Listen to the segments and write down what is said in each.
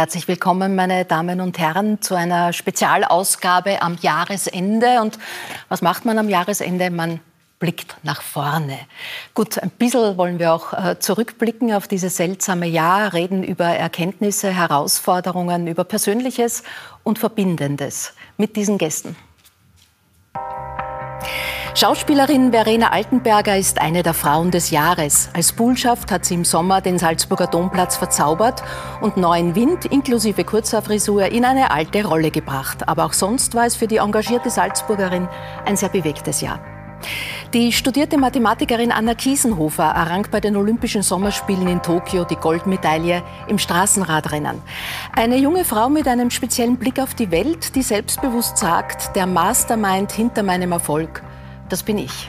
Herzlich willkommen, meine Damen und Herren, zu einer Spezialausgabe am Jahresende. Und was macht man am Jahresende? Man blickt nach vorne. Gut, ein bisschen wollen wir auch äh, zurückblicken auf dieses seltsame Jahr, reden über Erkenntnisse, Herausforderungen, über Persönliches und Verbindendes mit diesen Gästen. Schauspielerin Verena Altenberger ist eine der Frauen des Jahres. Als Bullschaft hat sie im Sommer den Salzburger Domplatz verzaubert und neuen Wind inklusive kurzer Frisur in eine alte Rolle gebracht. Aber auch sonst war es für die engagierte Salzburgerin ein sehr bewegtes Jahr. Die studierte Mathematikerin Anna Kiesenhofer errang bei den Olympischen Sommerspielen in Tokio die Goldmedaille im Straßenradrennen. Eine junge Frau mit einem speziellen Blick auf die Welt, die selbstbewusst sagt, der Mastermind hinter meinem Erfolg das bin ich.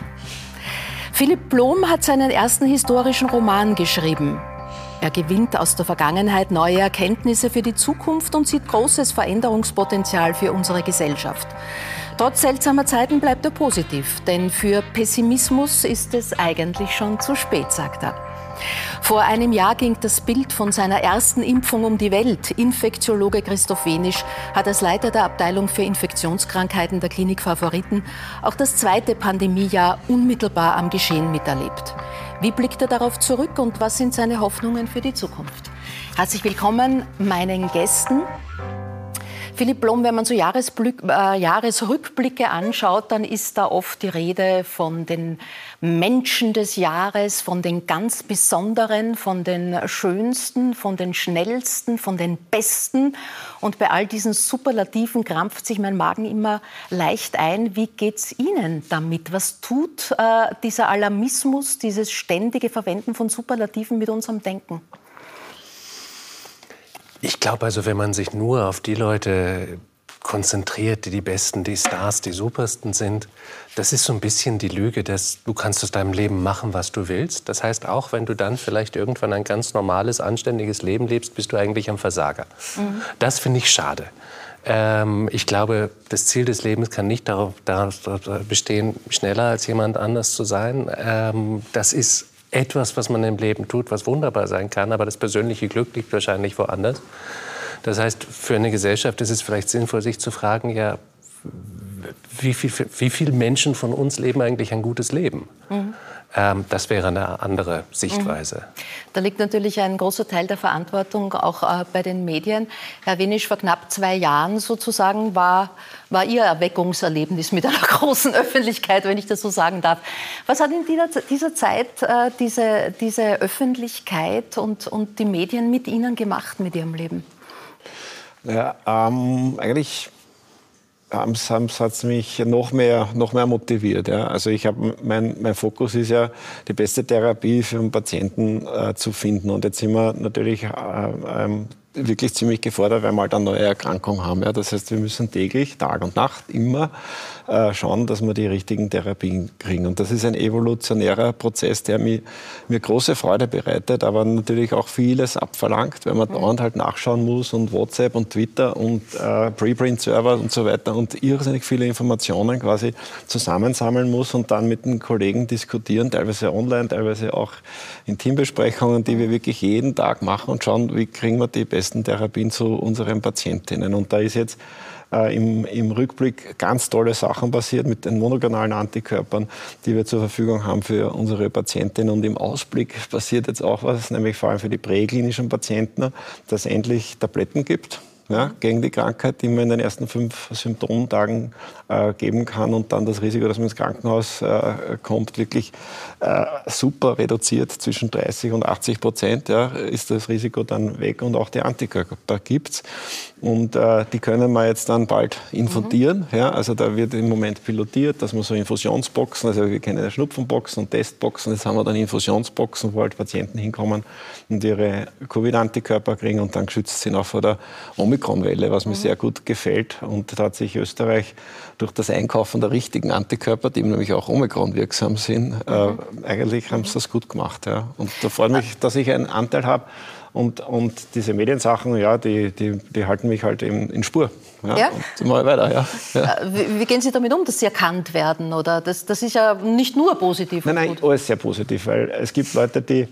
Philipp Blom hat seinen ersten historischen Roman geschrieben. Er gewinnt aus der Vergangenheit neue Erkenntnisse für die Zukunft und sieht großes Veränderungspotenzial für unsere Gesellschaft. Trotz seltsamer Zeiten bleibt er positiv, denn für Pessimismus ist es eigentlich schon zu spät, sagt er. Vor einem Jahr ging das Bild von seiner ersten Impfung um die Welt. Infektiologe Christoph Wenisch hat als Leiter der Abteilung für Infektionskrankheiten der Klinik Favoriten auch das zweite Pandemiejahr unmittelbar am Geschehen miterlebt. Wie blickt er darauf zurück und was sind seine Hoffnungen für die Zukunft? Herzlich willkommen meinen Gästen. Philipp Blom, wenn man so äh, Jahresrückblicke anschaut, dann ist da oft die Rede von den Menschen des Jahres, von den ganz Besonderen, von den Schönsten, von den Schnellsten, von den Besten. Und bei all diesen Superlativen krampft sich mein Magen immer leicht ein. Wie geht es Ihnen damit? Was tut äh, dieser Alarmismus, dieses ständige Verwenden von Superlativen mit unserem Denken? Ich glaube also, wenn man sich nur auf die Leute konzentriert, die die Besten, die Stars, die Supersten sind, das ist so ein bisschen die Lüge, dass du kannst aus deinem Leben machen, was du willst. Das heißt, auch wenn du dann vielleicht irgendwann ein ganz normales, anständiges Leben lebst, bist du eigentlich ein Versager. Mhm. Das finde ich schade. Ähm, ich glaube, das Ziel des Lebens kann nicht darauf, darauf bestehen, schneller als jemand anders zu sein. Ähm, das ist etwas, was man im Leben tut, was wunderbar sein kann, aber das persönliche Glück liegt wahrscheinlich woanders. Das heißt, für eine Gesellschaft ist es vielleicht sinnvoll, sich zu fragen, ja, wie, viel, wie viele Menschen von uns leben eigentlich ein gutes Leben? Mhm. Ähm, das wäre eine andere Sichtweise. Da liegt natürlich ein großer Teil der Verantwortung auch äh, bei den Medien. Herr Wenisch, vor knapp zwei Jahren sozusagen war, war Ihr Erweckungserlebnis mit einer großen Öffentlichkeit, wenn ich das so sagen darf. Was hat in dieser, dieser Zeit äh, diese, diese Öffentlichkeit und, und die Medien mit Ihnen gemacht, mit Ihrem Leben? Ja, ähm, eigentlich hat es mich noch mehr, noch mehr motiviert. Ja. Also ich habe mein, mein Fokus ist ja, die beste Therapie für einen Patienten äh, zu finden. Und jetzt sind wir natürlich äh, ähm, wirklich ziemlich gefordert, weil wir halt eine neue Erkrankung haben. Ja. Das heißt, wir müssen täglich, Tag und Nacht, immer äh, schauen, dass wir die richtigen Therapien kriegen. Und das ist ein evolutionärer Prozess, der mir, mir große Freude bereitet, aber natürlich auch vieles abverlangt, weil man mhm. dauernd halt nachschauen muss und WhatsApp und Twitter und äh, Preprint-Server und so weiter und irrsinnig viele Informationen quasi zusammensammeln muss und dann mit den Kollegen diskutieren, teilweise online, teilweise auch in Teambesprechungen, die wir wirklich jeden Tag machen und schauen, wie kriegen wir die besten Therapien zu unseren Patientinnen. Und da ist jetzt äh, im, im, Rückblick ganz tolle Sachen passiert mit den monogonalen Antikörpern, die wir zur Verfügung haben für unsere Patientinnen. Und im Ausblick passiert jetzt auch was, nämlich vor allem für die präklinischen Patienten, dass es endlich Tabletten gibt ja, gegen die Krankheit, die man in den ersten fünf Symptomtagen äh, geben kann und dann das Risiko, dass man ins Krankenhaus äh, kommt, wirklich äh, super reduziert. Zwischen 30 und 80 Prozent ja, ist das Risiko dann weg und auch die Antikörper gibt es. Und äh, die können wir jetzt dann bald infundieren. Mhm. Ja, also da wird im Moment pilotiert, dass man so Infusionsboxen, also wir kennen ja Schnupfenboxen und Testboxen, jetzt haben wir dann Infusionsboxen, wo halt Patienten hinkommen und ihre Covid-Antikörper kriegen und dann geschützt sind auch vor der Omikron-Welle, was mir mhm. sehr gut gefällt. Und da hat sich Österreich durch das Einkaufen der richtigen Antikörper, die nämlich auch Omikron wirksam sind, äh, mhm. äh, eigentlich haben sie das gut gemacht. Ja. Und da freut mich, dass ich einen Anteil habe und, und diese Mediensachen, ja, die, die, die halten mich halt in, in Spur. Ja, ja. Und mal weiter, ja. ja. Äh, wie, wie, gehen Sie damit um, dass Sie erkannt werden? Oder das, das ist ja nicht nur positiv. Nein, nein, alles sehr positiv, weil es gibt Leute, die,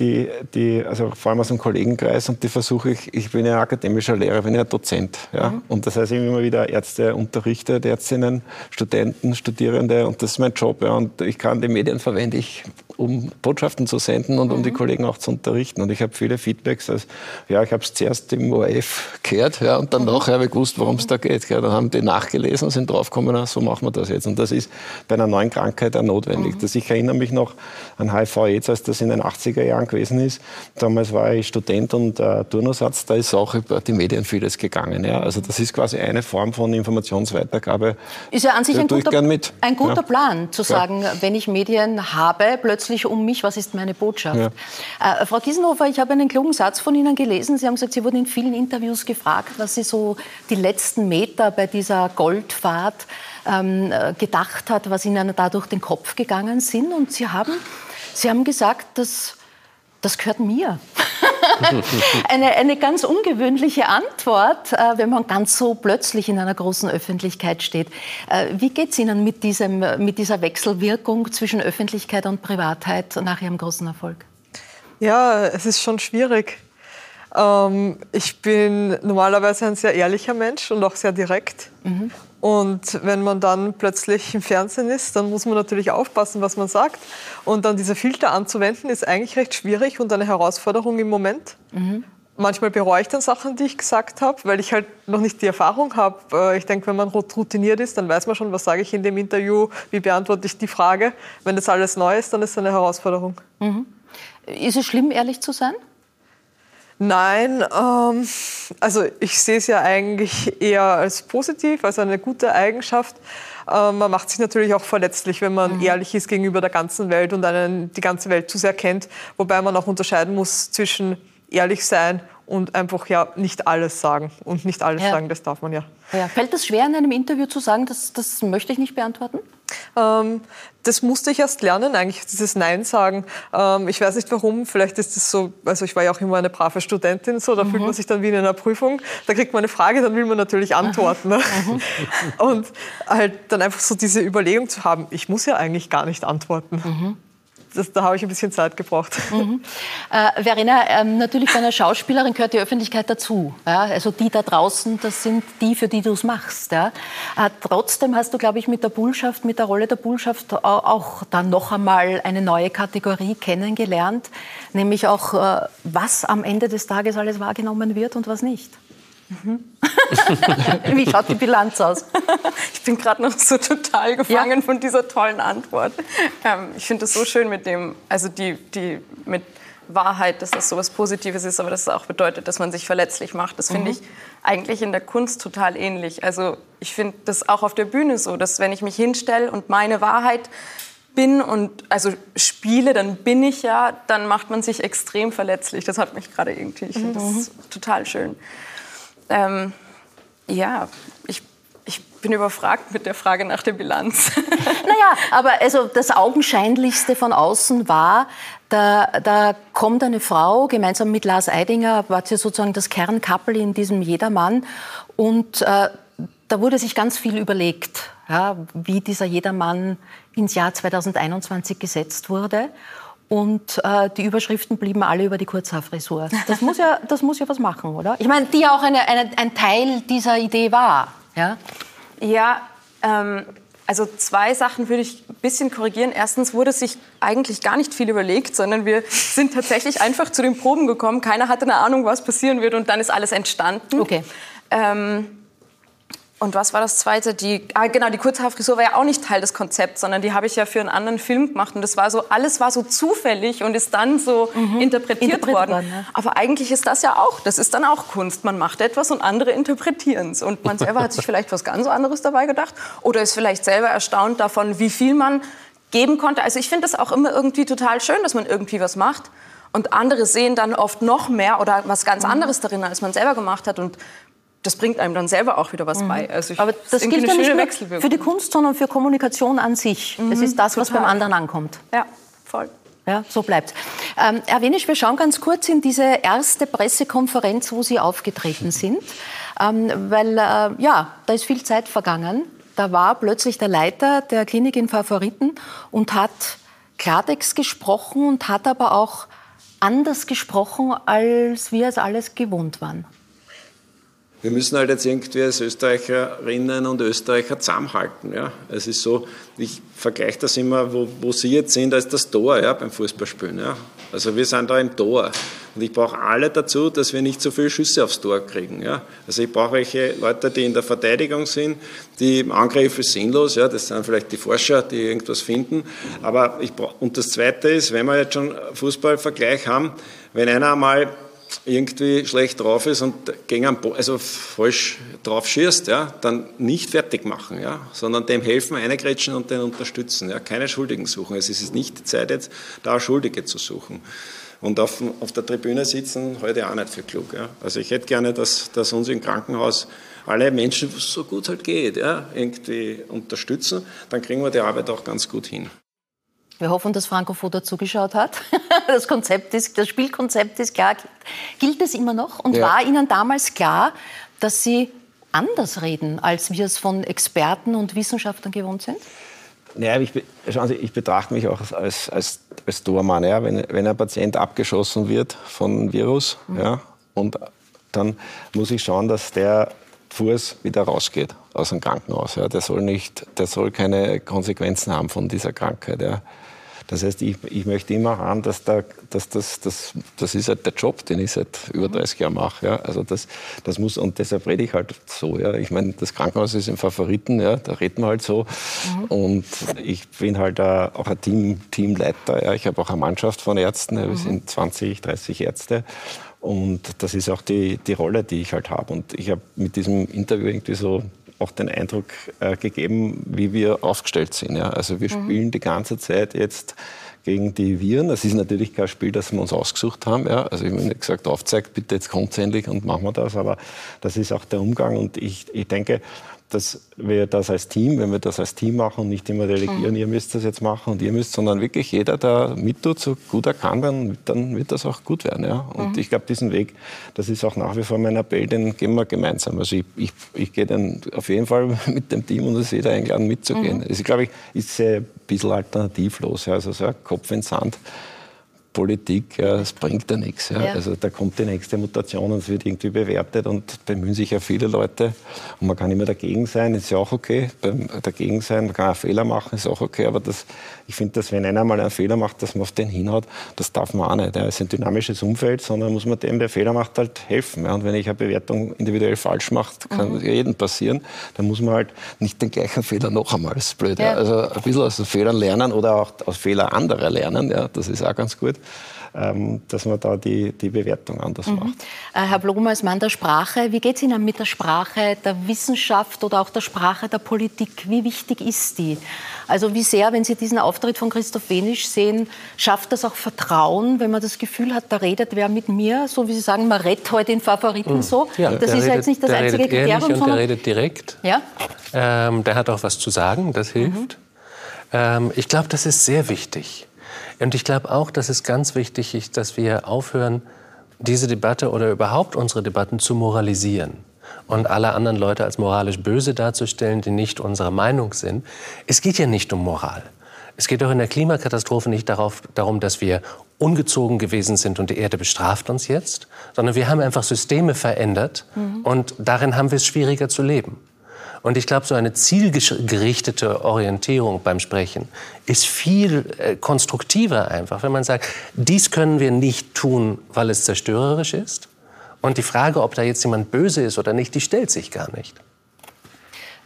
die, die, also vor allem aus dem Kollegenkreis und die versuche ich, ich bin ja akademischer Lehrer, bin ja Dozent. Ja? Mhm. Und das heißt, ich immer wieder Ärzte unterrichte, Ärztinnen, Studenten, Studierende und das ist mein Job. Ja? Und ich kann die Medien verwende ich, um Botschaften zu senden und mhm. um die mhm. Kollegen auch zu unterrichten. Und ich habe viele Feedbacks. Also, ja, ich habe es zuerst im ORF gehört ja, und dann mhm. nachher habe ich gewusst, worum es da geht. Ja. Dann haben die nachgelesen und sind draufgekommen, so machen wir das jetzt. Und das ist bei einer neuen Krankheit auch notwendig. Mhm. ich erinnere mich noch an HIV-AIDS, als das in den 80er Jahren gewesen ist. Damals war ich Student und äh, Turnersatz, da ist auch über die Medien vieles gegangen. Ja. Also das ist quasi eine Form von Informationsweitergabe. Ist ja an sich ein guter, ein guter, ja. Plan, zu sagen, wenn ich Medien habe, plötzlich um mich, was ist meine Botschaft? Äh, Frau Kiesenhofer, ich habe einen klugen Satz von Ihnen gelesen. Sie haben gesagt, Sie wurden in vielen Interviews gefragt, was Sie so die letzten Meter bei dieser Goldfahrt ähm, äh, gedacht hat, was Ihnen da durch den Kopf gegangen sind. Und Sie haben, Sie haben gesagt, dass das gehört mir. eine, eine ganz ungewöhnliche Antwort, äh, wenn man ganz so plötzlich in einer großen Öffentlichkeit steht. Äh, wie geht es Ihnen mit, diesem, mit dieser Wechselwirkung zwischen Öffentlichkeit und Privatheit nach Ihrem großen Erfolg? Ja, es ist schon schwierig. Ähm, ich bin normalerweise ein sehr ehrlicher Mensch und auch sehr direkt. Mhm. Und wenn man dann plötzlich im Fernsehen ist, dann muss man natürlich aufpassen, was man sagt. Und dann diese Filter anzuwenden, ist eigentlich recht schwierig und eine Herausforderung im Moment. Mhm. Manchmal bereue ich dann Sachen, die ich gesagt habe, weil ich halt noch nicht die Erfahrung habe. Äh, ich denke, wenn man routiniert ist, dann weiß man schon, was sage ich in dem Interview, wie beantworte ich die Frage. Wenn das alles neu ist, dann ist es eine Herausforderung. Mhm. Ist es schlimm, ehrlich zu sein? Nein, ähm, also ich sehe es ja eigentlich eher als positiv, als eine gute Eigenschaft. Ähm, man macht sich natürlich auch verletzlich, wenn man mhm. ehrlich ist gegenüber der ganzen Welt und einen, die ganze Welt zu sehr kennt, wobei man auch unterscheiden muss zwischen ehrlich sein und einfach ja nicht alles sagen. Und nicht alles ja. sagen, das darf man ja. ja. Fällt es schwer, in einem Interview zu sagen, das, das möchte ich nicht beantworten? Ähm, das musste ich erst lernen, eigentlich dieses Nein sagen. Ähm, ich weiß nicht warum, vielleicht ist es so, also ich war ja auch immer eine brave Studentin, so, da mhm. fühlt man sich dann wie in einer Prüfung, da kriegt man eine Frage, dann will man natürlich antworten. Ne? Mhm. Und halt dann einfach so diese Überlegung zu haben, ich muss ja eigentlich gar nicht antworten. Mhm das, da habe ich ein bisschen Zeit gebraucht. Mhm. Äh, Verena, ähm, natürlich bei einer Schauspielerin gehört die Öffentlichkeit dazu. Ja? Also die da draußen, das sind die, für die du es machst. Ja? Äh, trotzdem hast du, glaube ich, mit der Bullschaft, mit der Rolle der Bullschaft auch dann noch einmal eine neue Kategorie kennengelernt, nämlich auch, äh, was am Ende des Tages alles wahrgenommen wird und was nicht. Mhm. Wie schaut die Bilanz aus? ich bin gerade noch so total gefangen ja. von dieser tollen Antwort. Ähm, ich finde es so schön mit dem, also die, die mit Wahrheit, dass das so was Positives ist, aber dass es auch bedeutet, dass man sich verletzlich macht. Das finde mhm. ich eigentlich in der Kunst total ähnlich. Also ich finde das auch auf der Bühne so, dass wenn ich mich hinstelle und meine Wahrheit bin und also spiele, dann bin ich ja, dann macht man sich extrem verletzlich. Das hat mich gerade irgendwie, ich finde mhm. das total schön. Ähm, ja, ich, ich bin überfragt mit der Frage nach der Bilanz. naja, aber also das Augenscheinlichste von außen war, da, da kommt eine Frau, gemeinsam mit Lars Eidinger, war sie sozusagen das Kernkappel in diesem Jedermann. Und äh, da wurde sich ganz viel überlegt, ja, wie dieser Jedermann ins Jahr 2021 gesetzt wurde. Und äh, die Überschriften blieben alle über die Kurzhaarfrisur. Das muss ja, das muss ja was machen, oder? Ich meine, die ja auch eine, eine, ein Teil dieser Idee war. Ja, ja ähm, also zwei Sachen würde ich ein bisschen korrigieren. Erstens wurde sich eigentlich gar nicht viel überlegt, sondern wir sind tatsächlich einfach zu den Proben gekommen. Keiner hatte eine Ahnung, was passieren wird und dann ist alles entstanden. Okay. Ähm, und was war das Zweite? Die, ah, genau, die Kurzhaarfrisur war ja auch nicht Teil des Konzepts, sondern die habe ich ja für einen anderen Film gemacht. Und das war so, alles war so zufällig und ist dann so mhm. interpretiert, interpretiert, worden. worden ja. Aber eigentlich ist das ja auch, das ist dann auch Kunst. Man macht etwas und andere interpretieren es. Und man selber hat sich vielleicht was ganz anderes dabei gedacht oder ist vielleicht selber erstaunt davon, wie viel man geben konnte. Also ich finde das auch immer irgendwie total schön, dass man irgendwie was macht. Und andere sehen dann oft noch mehr oder was ganz mhm. anderes darin, als man selber gemacht hat. Und das bringt einem dann selber auch wieder was mhm. bei. Also ich, Aber das gilt ja nicht nur für die Kunst, sondern für Kommunikation an sich. Mhm, es ist das, total. was beim anderen ankommt. Ja, voll. Ja, so bleibt. Ähm, Herr Wenisch, wir schauen ganz kurz in diese erste Pressekonferenz, wo Sie aufgetreten sind. Ähm, weil, äh, ja, da ist viel Zeit vergangen. Da war plötzlich der Leiter der Klinik in Favoriten und hat Klartext gesprochen und hat aber auch anders gesprochen, als wir es alles gewohnt waren? Wir müssen halt jetzt irgendwie als Österreicherinnen und Österreicher zusammenhalten. Ja. Es ist so, ich vergleiche das immer, wo, wo Sie jetzt sind, ist das Tor ja, beim Fußballspielen. Ja. Also wir sind da im Tor. Und ich brauche alle dazu, dass wir nicht so viele Schüsse aufs Tor kriegen. Ja. Also ich brauche welche Leute, die in der Verteidigung sind, die im Angriff ist sinnlos, ja. das sind vielleicht die Forscher, die irgendwas finden. Aber ich brauch, und das Zweite ist, wenn wir jetzt schon Fußballvergleich haben, wenn einer mal irgendwie schlecht drauf ist und gegen einen also falsch drauf schießt, ja, dann nicht fertig machen, ja, sondern dem helfen, eingrätschen und den unterstützen. Ja, keine Schuldigen suchen. Es ist nicht die Zeit jetzt, da Schuldige zu suchen. Und auf, auf der Tribüne sitzen heute auch nicht für klug. Ja. Also ich hätte gerne, dass, dass uns im Krankenhaus alle Menschen, so gut halt geht, ja, irgendwie unterstützen. Dann kriegen wir die Arbeit auch ganz gut hin. Wir hoffen, dass Franco Foda zugeschaut hat. Das, Konzept ist, das Spielkonzept ist klar. Gilt es immer noch? Und ja. war Ihnen damals klar, dass Sie anders reden, als wir es von Experten und Wissenschaftlern gewohnt sind? Naja, ich, schauen Sie, ich betrachte mich auch als, als, als Tormann. Ja. Wenn, wenn ein Patient abgeschossen wird von Virus, mhm. ja, und dann muss ich schauen, dass der Fuß wieder rausgeht aus dem Krankenhaus. Ja. Der, soll nicht, der soll keine Konsequenzen haben von dieser Krankheit. Ja. Das heißt, ich, ich möchte immer haben, dass, da, dass das, das, das ist halt der Job, den ich seit über 30 Jahren mache. Ja. Also das, das muss, und deshalb rede ich halt so. Ja. Ich meine, das Krankenhaus ist im Favoriten, ja, da reden wir halt so. Mhm. Und ich bin halt auch ein Team, Teamleiter. Ja. Ich habe auch eine Mannschaft von Ärzten, wir mhm. sind 20, 30 Ärzte. Und das ist auch die, die Rolle, die ich halt habe. Und ich habe mit diesem Interview irgendwie so auch den Eindruck äh, gegeben, wie wir aufgestellt sind. Ja? Also wir mhm. spielen die ganze Zeit jetzt gegen die Viren. Das ist natürlich kein Spiel, das wir uns ausgesucht haben. Ja? Also ich habe nicht gesagt, aufzeigt, bitte jetzt kommt endlich und machen wir das. Aber das ist auch der Umgang. Und ich, ich denke, dass wir das als Team, wenn wir das als Team machen und nicht immer delegieren, mhm. ihr müsst das jetzt machen und ihr müsst, sondern wirklich jeder, der mittut, so gut er kann, dann, dann wird das auch gut werden. Ja? Und mhm. ich glaube, diesen Weg, das ist auch nach wie vor mein Appell, den gehen wir gemeinsam. Also ich, ich, ich gehe dann auf jeden Fall mit dem Team und es ist jeder eingeladen mitzugehen. Mhm. Also ich glaube, ich ist ein bisschen alternativlos. Ja? Also so ein Kopf in Sand Politik, das bringt ja nichts. Ja. Ja. Also da kommt die nächste Mutation und es wird irgendwie bewertet und bemühen sich ja viele Leute. Und man kann immer dagegen sein, ist ja auch okay. Beim dagegen sein, man kann auch Fehler machen, ist auch okay. Aber das, ich finde, dass wenn einer mal einen Fehler macht, dass man auf den hinhaut, das darf man auch nicht. Ja. Es ist ein dynamisches Umfeld, sondern muss man dem, der Fehler macht, halt helfen. Ja. Und wenn ich eine Bewertung individuell falsch mache, kann mhm. jedem passieren, dann muss man halt nicht den gleichen Fehler noch einmal. Das ist blöd. Ja. Also ein bisschen aus den Fehlern lernen oder auch aus Fehlern anderer lernen. Ja. Das ist auch ganz gut. Ähm, dass man da die, die Bewertung anders mhm. macht. Äh, Herr Blum, als Mann der Sprache, wie geht es Ihnen mit der Sprache der Wissenschaft oder auch der Sprache der Politik? Wie wichtig ist die? Also wie sehr, wenn Sie diesen Auftritt von Christoph Wenisch sehen, schafft das auch Vertrauen, wenn man das Gefühl hat, da redet wer mit mir, so wie Sie sagen, man redet heute in Favoriten mhm. so. Ja, das ist redet, jetzt nicht das einzige Kriterium. Und der redet direkt. Ja? Ähm, der hat auch was zu sagen, das hilft. Mhm. Ähm, ich glaube, das ist sehr wichtig. Und ich glaube auch, dass es ganz wichtig ist, dass wir aufhören, diese Debatte oder überhaupt unsere Debatten zu moralisieren und alle anderen Leute als moralisch böse darzustellen, die nicht unserer Meinung sind. Es geht ja nicht um Moral. Es geht auch in der Klimakatastrophe nicht darauf, darum, dass wir ungezogen gewesen sind und die Erde bestraft uns jetzt, sondern wir haben einfach Systeme verändert mhm. und darin haben wir es schwieriger zu leben. Und ich glaube, so eine zielgerichtete Orientierung beim Sprechen ist viel äh, konstruktiver einfach, wenn man sagt, dies können wir nicht tun, weil es zerstörerisch ist. Und die Frage, ob da jetzt jemand böse ist oder nicht, die stellt sich gar nicht.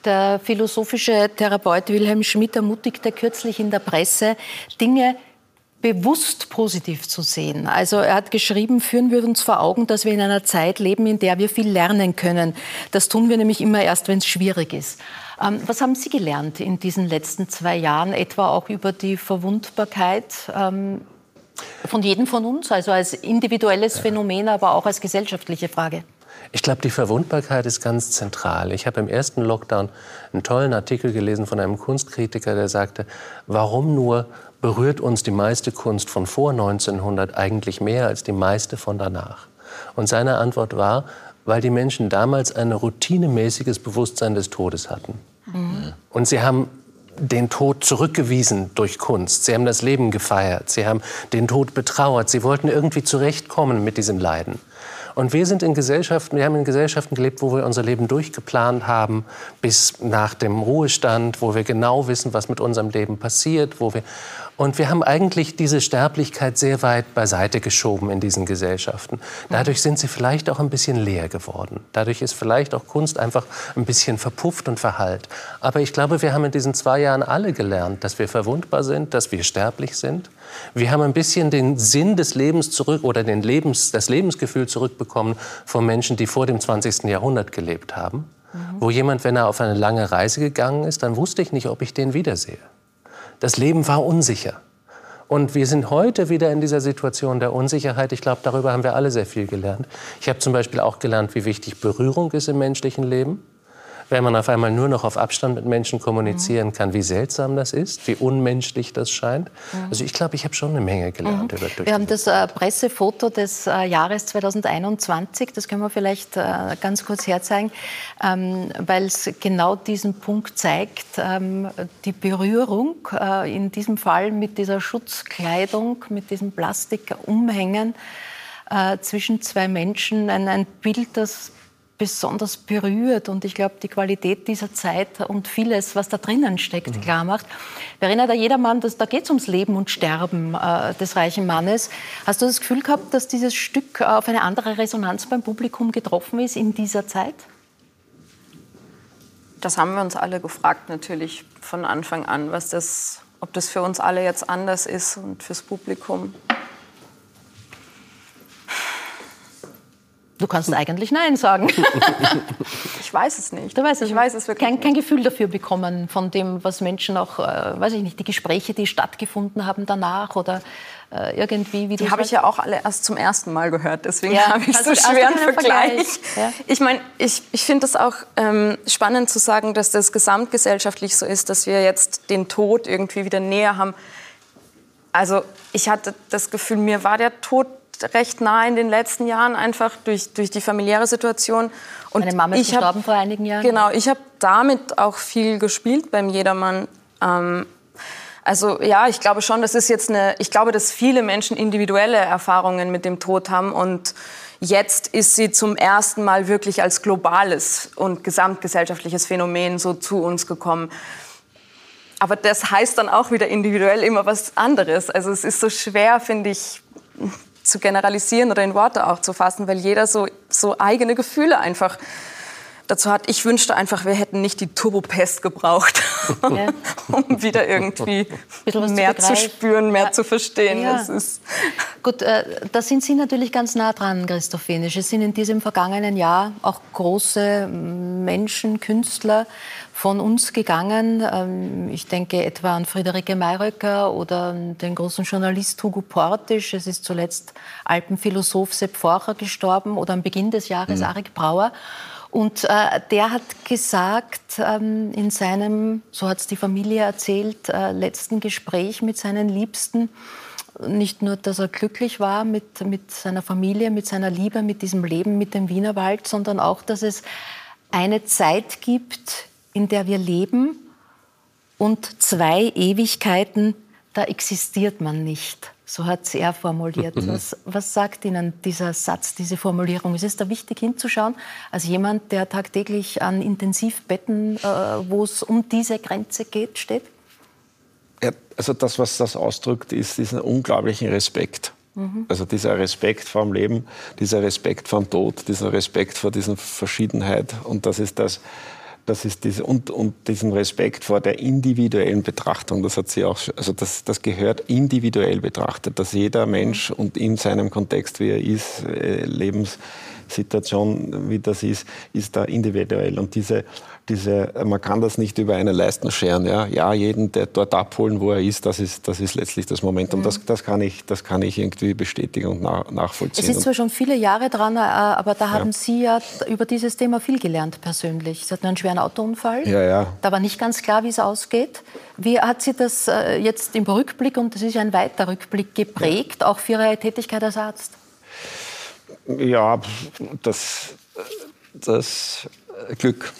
Der philosophische Therapeut Wilhelm Schmidt ermutigte kürzlich in der Presse, Dinge bewusst positiv zu sehen. Also er hat geschrieben, führen wir uns vor Augen, dass wir in einer Zeit leben, in der wir viel lernen können. Das tun wir nämlich immer erst, wenn es schwierig ist. Ähm, was haben Sie gelernt in diesen letzten zwei Jahren, etwa auch über die Verwundbarkeit ähm, von jedem von uns, also als individuelles Phänomen, aber auch als gesellschaftliche Frage? Ich glaube, die Verwundbarkeit ist ganz zentral. Ich habe im ersten Lockdown einen tollen Artikel gelesen von einem Kunstkritiker, der sagte, warum nur berührt uns die meiste Kunst von vor 1900 eigentlich mehr als die meiste von danach? Und seine Antwort war, weil die Menschen damals ein routinemäßiges Bewusstsein des Todes hatten. Mhm. Und sie haben den Tod zurückgewiesen durch Kunst. Sie haben das Leben gefeiert. Sie haben den Tod betrauert. Sie wollten irgendwie zurechtkommen mit diesem Leiden. Und wir sind in Gesellschaften, wir haben in Gesellschaften gelebt, wo wir unser Leben durchgeplant haben bis nach dem Ruhestand, wo wir genau wissen, was mit unserem Leben passiert, wo wir und wir haben eigentlich diese Sterblichkeit sehr weit beiseite geschoben in diesen Gesellschaften. Dadurch sind sie vielleicht auch ein bisschen leer geworden. Dadurch ist vielleicht auch Kunst einfach ein bisschen verpufft und verhallt. Aber ich glaube, wir haben in diesen zwei Jahren alle gelernt, dass wir verwundbar sind, dass wir sterblich sind. Wir haben ein bisschen den Sinn des Lebens zurück oder den Lebens, das Lebensgefühl zurückbekommen von Menschen, die vor dem 20. Jahrhundert gelebt haben. Mhm. Wo jemand, wenn er auf eine lange Reise gegangen ist, dann wusste ich nicht, ob ich den wiedersehe. Das Leben war unsicher. Und wir sind heute wieder in dieser Situation der Unsicherheit. Ich glaube, darüber haben wir alle sehr viel gelernt. Ich habe zum Beispiel auch gelernt, wie wichtig Berührung ist im menschlichen Leben wenn man auf einmal nur noch auf Abstand mit Menschen kommunizieren kann, wie seltsam das ist, wie unmenschlich das scheint. Also ich glaube, ich habe schon eine Menge gelernt. Mhm. Über, wir haben das äh, Pressefoto des äh, Jahres 2021, das können wir vielleicht äh, ganz kurz herzeigen, ähm, weil es genau diesen Punkt zeigt, ähm, die Berührung, äh, in diesem Fall mit dieser Schutzkleidung, mit diesem Plastikumhängen äh, zwischen zwei Menschen, ein, ein Bild, das besonders berührt und ich glaube, die Qualität dieser Zeit und vieles, was da drinnen steckt, mhm. klar macht. Verena, da jedermann, das, da geht es ums Leben und Sterben äh, des reichen Mannes. Hast du das Gefühl gehabt, dass dieses Stück auf eine andere Resonanz beim Publikum getroffen ist in dieser Zeit? Das haben wir uns alle gefragt, natürlich von Anfang an, was das, ob das für uns alle jetzt anders ist und fürs Publikum. Du kannst eigentlich Nein sagen. ich weiß es nicht. Du weißt es ich weiß es wirklich kein, kein Gefühl dafür bekommen von dem, was Menschen auch, äh, weiß ich nicht, die Gespräche, die stattgefunden haben danach oder äh, irgendwie, wie Die habe ich ja auch alle erst zum ersten Mal gehört, deswegen ja, habe ich so schweren Vergleich. Vergleich. Ja. Ich meine, ich, ich finde es auch ähm, spannend zu sagen, dass das gesamtgesellschaftlich so ist, dass wir jetzt den Tod irgendwie wieder näher haben. Also ich hatte das Gefühl, mir war der Tod recht nah in den letzten Jahren, einfach durch, durch die familiäre Situation. Und Meine Mama ist gestorben hab, vor einigen Jahren. Genau, ich habe damit auch viel gespielt beim Jedermann. Ähm, also ja, ich glaube schon, das ist jetzt eine, ich glaube, dass viele Menschen individuelle Erfahrungen mit dem Tod haben und jetzt ist sie zum ersten Mal wirklich als globales und gesamtgesellschaftliches Phänomen so zu uns gekommen. Aber das heißt dann auch wieder individuell immer was anderes. Also es ist so schwer, finde ich, zu generalisieren oder in Worte auch zu fassen, weil jeder so, so eigene Gefühle einfach dazu hat. Ich wünschte einfach, wir hätten nicht die Turbopest gebraucht, ja. um wieder irgendwie mehr zu, zu, spüren, mehr ja. zu verstehen. Ja. Gut, äh, da sind Sie natürlich ganz nah dran, Christoph Wenisch. Es sind in diesem vergangenen Jahr auch große Menschen, Künstler von uns gegangen. Ähm, ich denke etwa an Friederike Mayröcker oder den großen Journalist Hugo Portisch. Es ist zuletzt Alpenphilosoph Sepp Forcher gestorben oder am Beginn des Jahres mhm. Arik Brauer. Und äh, der hat gesagt, ähm, in seinem, so hat es die Familie erzählt, äh, letzten Gespräch mit seinen Liebsten, nicht nur, dass er glücklich war mit, mit seiner Familie, mit seiner Liebe, mit diesem Leben, mit dem Wienerwald, sondern auch, dass es eine Zeit gibt, in der wir leben und zwei Ewigkeiten, da existiert man nicht. So hat es er formuliert. Was, was, sagt Ihnen dieser Satz, diese Formulierung? Ist es da wichtig hinzuschauen, als jemand, der tagtäglich an Intensivbetten, äh, wo es um diese Grenze geht, steht? Ja, also das, was das ausdrückt, ist diesen unglaublichen Respekt. Mhm. Also dieser Respekt vor dem Leben, dieser Respekt vor dem Tod, dieser Respekt vor dieser Verschiedenheit. Und das ist das, das ist diese, und, und diesen Respekt vor der individuellen Betrachtung, das hat sie auch, also das, das gehört individuell betrachtet, dass jeder Mensch und in seinem Kontext, wie er ist, äh, Lebenssituation, wie das ist, ist da individuell. Und diese, diese, man kann das nicht über eine Leisten scheren. Ja, ja jeden der dort abholen, wo er ist, das ist, das ist letztlich das Momentum. Mhm. Das, das, kann ich, das kann ich irgendwie bestätigen und nach, nachvollziehen. Es ist zwar schon viele Jahre dran, äh, aber da haben ja. Sie ja über dieses Thema viel gelernt persönlich. Sie hatten einen schweren Autounfall. Ja, ja. Da war nicht ganz klar, wie es ausgeht. Wie hat Sie das äh, jetzt im Rückblick, und das ist ja ein weiter Rückblick, geprägt, ja. auch für Ihre Tätigkeit als Arzt? Ja, das, das Glück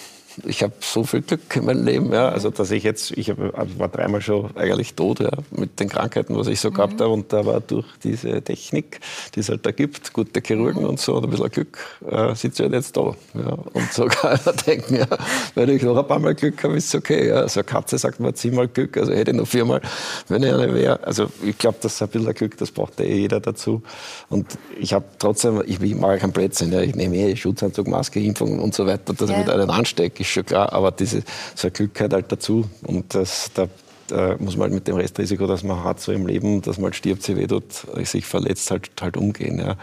ich habe so viel Glück in meinem Leben, ja, also dass ich jetzt, ich hab, also war dreimal schon eigentlich tot, ja, mit den Krankheiten, was ich so mhm. gehabt habe und da war durch diese Technik, die es halt da gibt, gute Chirurgen mhm. und so, und ein bisschen Glück, äh, sitze ich halt jetzt da. Ja, und so kann man denken, ja, wenn ich noch ein paar Mal Glück habe, ist es okay. Ja. Also eine Katze sagt man zehnmal Glück, also hätte ich noch viermal, wenn ich eine wäre. Also ich glaube, das ist ein bisschen Glück, das braucht ja eh jeder dazu. Und ich habe trotzdem, ich, ich mache keinen Blödsinn, ja. ich nehme eh Schutzanzug, Maske, Impfung und so weiter, dass ja. ich mit einen anstecke, ist schon klar, aber diese, so ein Glück gehört halt dazu. Und das, da, da muss man halt mit dem Restrisiko, das man hat so im Leben, dass man halt stirbt, sich wehtut, sich verletzt, halt, halt umgehen. Ja.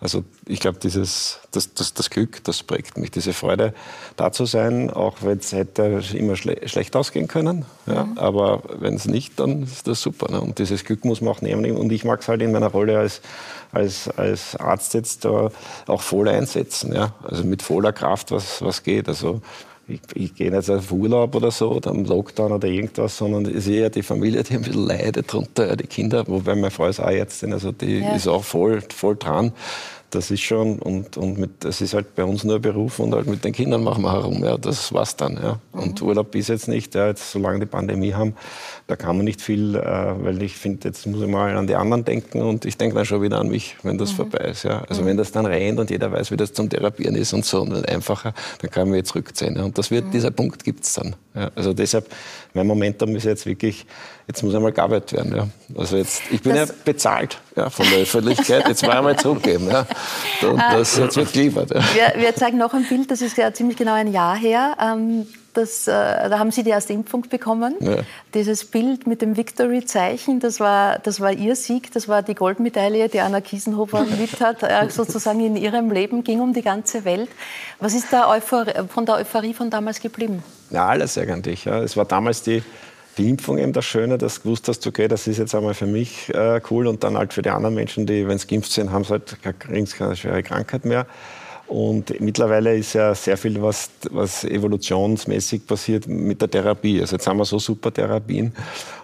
Also ich glaube, dieses, das, das, das Glück, das prägt mich, diese Freude, da zu sein, auch wenn es hätte immer schle schlecht ausgehen können. Ja, mhm. Aber wenn es nicht, dann ist das super. Ne? Und dieses Glück muss man auch nehmen. Und ich mag es halt in meiner Rolle als, als, als Arzt jetzt äh, auch voll einsetzen. Ja? Also mit voller Kraft, was, was geht. Also ich, ich gehe nicht auf Urlaub oder so am Lockdown oder irgendwas, sondern es ist eher die Familie, die ein bisschen leidet drunter, die Kinder, wobei meine Frau ist auch Ärztin, also die ja. ist auch voll, voll dran das ist schon, und, und mit, das ist halt bei uns nur Beruf und halt mit den Kindern machen wir herum, ja, das war's dann, ja. Und mhm. Urlaub ist jetzt nicht, ja, jetzt solange die Pandemie haben, da kann man nicht viel, äh, weil ich finde, jetzt muss ich mal an die anderen denken und ich denke dann schon wieder an mich, wenn das mhm. vorbei ist, ja. Also mhm. wenn das dann rennt und jeder weiß, wie das zum Therapieren ist und so, und dann einfacher, dann kann man jetzt zurückziehen, ja. Und das wird, mhm. dieser Punkt gibt's dann, ja. Also deshalb, mein Momentum ist jetzt wirklich, jetzt muss einmal gearbeitet werden. Ja. Also jetzt, ich bin das ja bezahlt ja, von der Öffentlichkeit, jetzt war einmal zurückgeben. Ja. Und ah. das jetzt wird geliefert. Ja. Wir, wir, zeigen noch ein Bild, das ist ja ziemlich genau ein Jahr her. Ähm, das, äh, da haben Sie die erste Impfung bekommen. Ja. Dieses Bild mit dem Victory-Zeichen, das war, das war Ihr Sieg, das war die Goldmedaille, die Anna Kiesenhofer mit hat, äh, sozusagen in ihrem Leben, ging um die ganze Welt. Was ist da Euphor von der Euphorie von damals geblieben? Ja, alles eigentlich. Ja. Es war damals die die Impfung eben das Schöne, dass du gewusst hast, okay, das ist jetzt einmal für mich äh, cool und dann halt für die anderen Menschen, die, wenn sie geimpft sind, haben sie halt keine schwere Krankheit mehr. Und mittlerweile ist ja sehr viel, was, was evolutionsmäßig passiert mit der Therapie. Also jetzt haben wir so super Therapien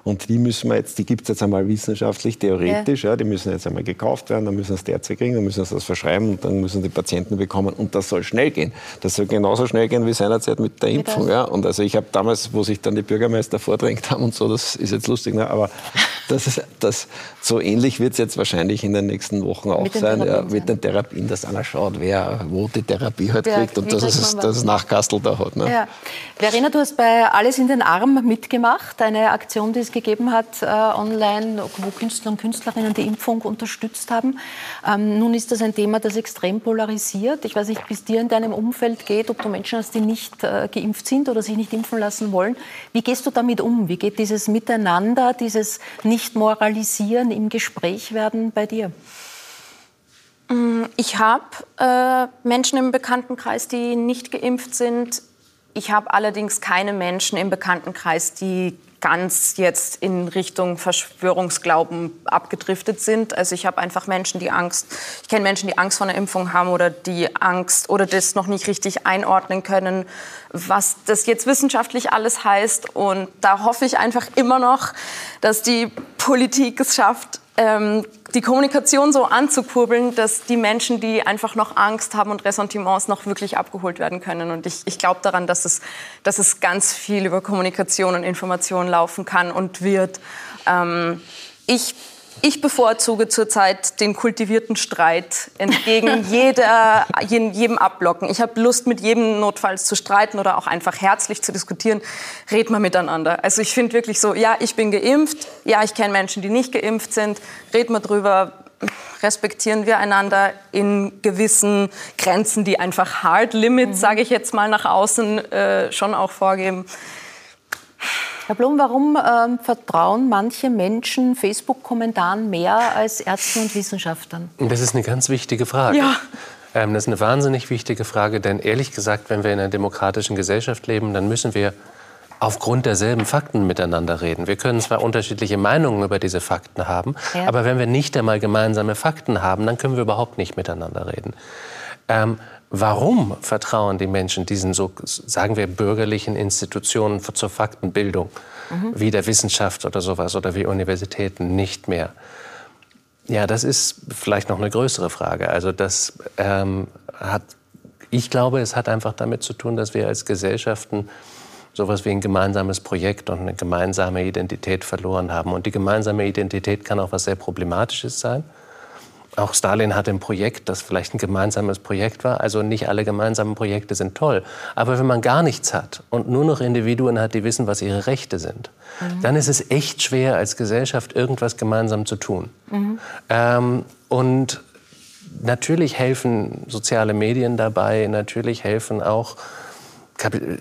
und die müssen wir jetzt, die gibt es jetzt einmal wissenschaftlich, theoretisch, ja. ja. die müssen jetzt einmal gekauft werden, dann müssen sie das Ärzte kriegen, dann müssen sie das verschreiben und dann müssen die Patienten bekommen und das soll schnell gehen. Das soll genauso schnell gehen wie seinerzeit mit der Impfung. Ja. Und also ich habe damals, wo sich dann die Bürgermeister vordrängt haben und so, das ist jetzt lustig, ne? aber das ist, das, so ähnlich wird es jetzt wahrscheinlich in den nächsten Wochen auch mit sein, ja, mit den Therapien, dass einer schaut, wer wo die Therapie halt kriegt und dass es das Nachkastel da hat. Ne? Ja. Verena, du hast bei Alles in den Arm mitgemacht, eine Aktion, die es gegeben hat äh, online, wo Künstler und Künstlerinnen die Impfung unterstützt haben. Ähm, nun ist das ein Thema, das extrem polarisiert. Ich weiß nicht, wie es dir in deinem Umfeld geht, ob du Menschen hast, die nicht äh, geimpft sind oder sich nicht impfen lassen wollen. Wie gehst du damit um? Wie geht dieses Miteinander, dieses Nicht-Moralisieren im Gespräch werden bei dir? Mm, ich habe äh, Menschen im Bekanntenkreis, die nicht geimpft sind. Ich habe allerdings keine Menschen im Bekanntenkreis, die ganz jetzt in Richtung Verschwörungsglauben abgedriftet sind. Also ich habe einfach Menschen, die Angst, ich kenne Menschen, die Angst vor einer Impfung haben oder die Angst oder das noch nicht richtig einordnen können, was das jetzt wissenschaftlich alles heißt. Und da hoffe ich einfach immer noch, dass die Politik es schafft, ähm, die Kommunikation so anzukurbeln, dass die Menschen, die einfach noch Angst haben und Ressentiments, noch wirklich abgeholt werden können. Und ich, ich glaube daran, dass es, dass es ganz viel über Kommunikation und Information laufen kann und wird. Ähm, ich ich bevorzuge zurzeit den kultivierten Streit entgegen jeder, jedem Abblocken. Ich habe Lust, mit jedem notfalls zu streiten oder auch einfach herzlich zu diskutieren. Red mal miteinander. Also ich finde wirklich so, ja, ich bin geimpft, ja, ich kenne Menschen, die nicht geimpft sind. Red mal drüber, respektieren wir einander in gewissen Grenzen, die einfach Hard Limits, mhm. sage ich jetzt mal, nach außen äh, schon auch vorgeben. Herr Blum, warum ähm, vertrauen manche Menschen Facebook-Kommentaren mehr als Ärzten und Wissenschaftlern? Das ist eine ganz wichtige Frage. Ja. Ähm, das ist eine wahnsinnig wichtige Frage, denn ehrlich gesagt, wenn wir in einer demokratischen Gesellschaft leben, dann müssen wir aufgrund derselben Fakten miteinander reden. Wir können zwar unterschiedliche Meinungen über diese Fakten haben, ja. aber wenn wir nicht einmal gemeinsame Fakten haben, dann können wir überhaupt nicht miteinander reden. Ähm, Warum vertrauen die Menschen diesen, so, sagen wir, bürgerlichen Institutionen zur Faktenbildung, mhm. wie der Wissenschaft oder sowas oder wie Universitäten nicht mehr? Ja, das ist vielleicht noch eine größere Frage. Also das ähm, hat ich glaube, es hat einfach damit zu tun, dass wir als Gesellschaften sowas wie ein gemeinsames Projekt und eine gemeinsame Identität verloren haben. Und die gemeinsame Identität kann auch was sehr Problematisches sein. Auch Stalin hatte ein Projekt, das vielleicht ein gemeinsames Projekt war. Also nicht alle gemeinsamen Projekte sind toll. Aber wenn man gar nichts hat und nur noch Individuen hat, die wissen, was ihre Rechte sind, mhm. dann ist es echt schwer, als Gesellschaft irgendwas gemeinsam zu tun. Mhm. Ähm, und natürlich helfen soziale Medien dabei, natürlich helfen auch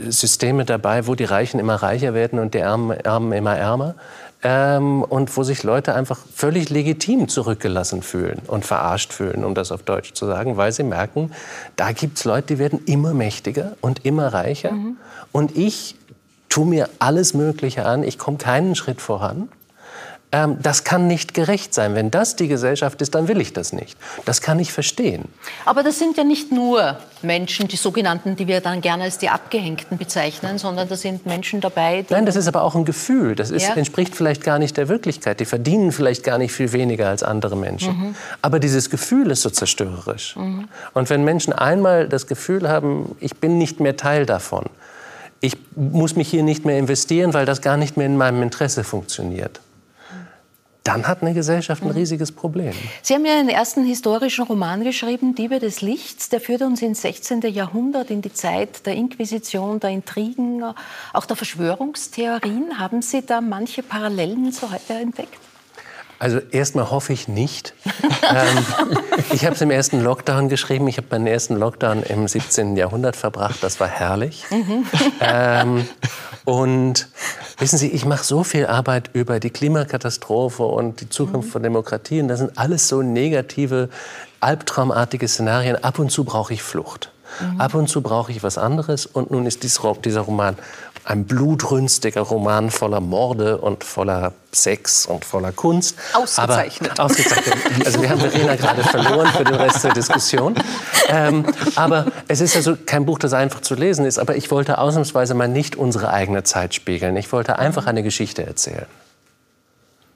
Systeme dabei, wo die Reichen immer reicher werden und die Armen, Armen immer ärmer. Ähm, und wo sich Leute einfach völlig legitim zurückgelassen fühlen und verarscht fühlen, um das auf Deutsch zu sagen, weil sie merken, da gibt es Leute, die werden immer mächtiger und immer reicher. Mhm. Und ich tue mir alles Mögliche an, ich komme keinen Schritt voran. Ähm, das kann nicht gerecht sein. Wenn das die Gesellschaft ist, dann will ich das nicht. Das kann ich verstehen. Aber das sind ja nicht nur Menschen, die sogenannten, die wir dann gerne als die Abgehängten bezeichnen, sondern da sind Menschen dabei. Nein, das ist aber auch ein Gefühl. Das ist, ja. entspricht vielleicht gar nicht der Wirklichkeit. Die verdienen vielleicht gar nicht viel weniger als andere Menschen. Mhm. Aber dieses Gefühl ist so zerstörerisch. Mhm. Und wenn Menschen einmal das Gefühl haben, ich bin nicht mehr Teil davon, ich muss mich hier nicht mehr investieren, weil das gar nicht mehr in meinem Interesse funktioniert dann hat eine Gesellschaft ein mhm. riesiges Problem. Sie haben ja einen ersten historischen Roman geschrieben, Diebe des Lichts. Der führt uns ins 16. Jahrhundert, in die Zeit der Inquisition, der Intrigen, auch der Verschwörungstheorien. Haben Sie da manche Parallelen zu heute entdeckt? Also erstmal hoffe ich nicht. ähm, ich habe es im ersten Lockdown geschrieben. Ich habe meinen ersten Lockdown im 17. Jahrhundert verbracht. Das war herrlich. Mhm. ähm, und wissen Sie, ich mache so viel Arbeit über die Klimakatastrophe und die Zukunft mhm. von Demokratien. Das sind alles so negative, albtraumartige Szenarien. Ab und zu brauche ich Flucht. Mhm. Ab und zu brauche ich was anderes. Und nun ist dieser Roman ein blutrünstiger Roman voller Morde und voller Sex und voller Kunst. Ausgezeichnet. Aber, ausgezeichnet. Also wir haben Verena gerade verloren für den Rest der Diskussion. Ähm, aber es ist also kein Buch, das einfach zu lesen ist. Aber ich wollte ausnahmsweise mal nicht unsere eigene Zeit spiegeln. Ich wollte einfach eine Geschichte erzählen.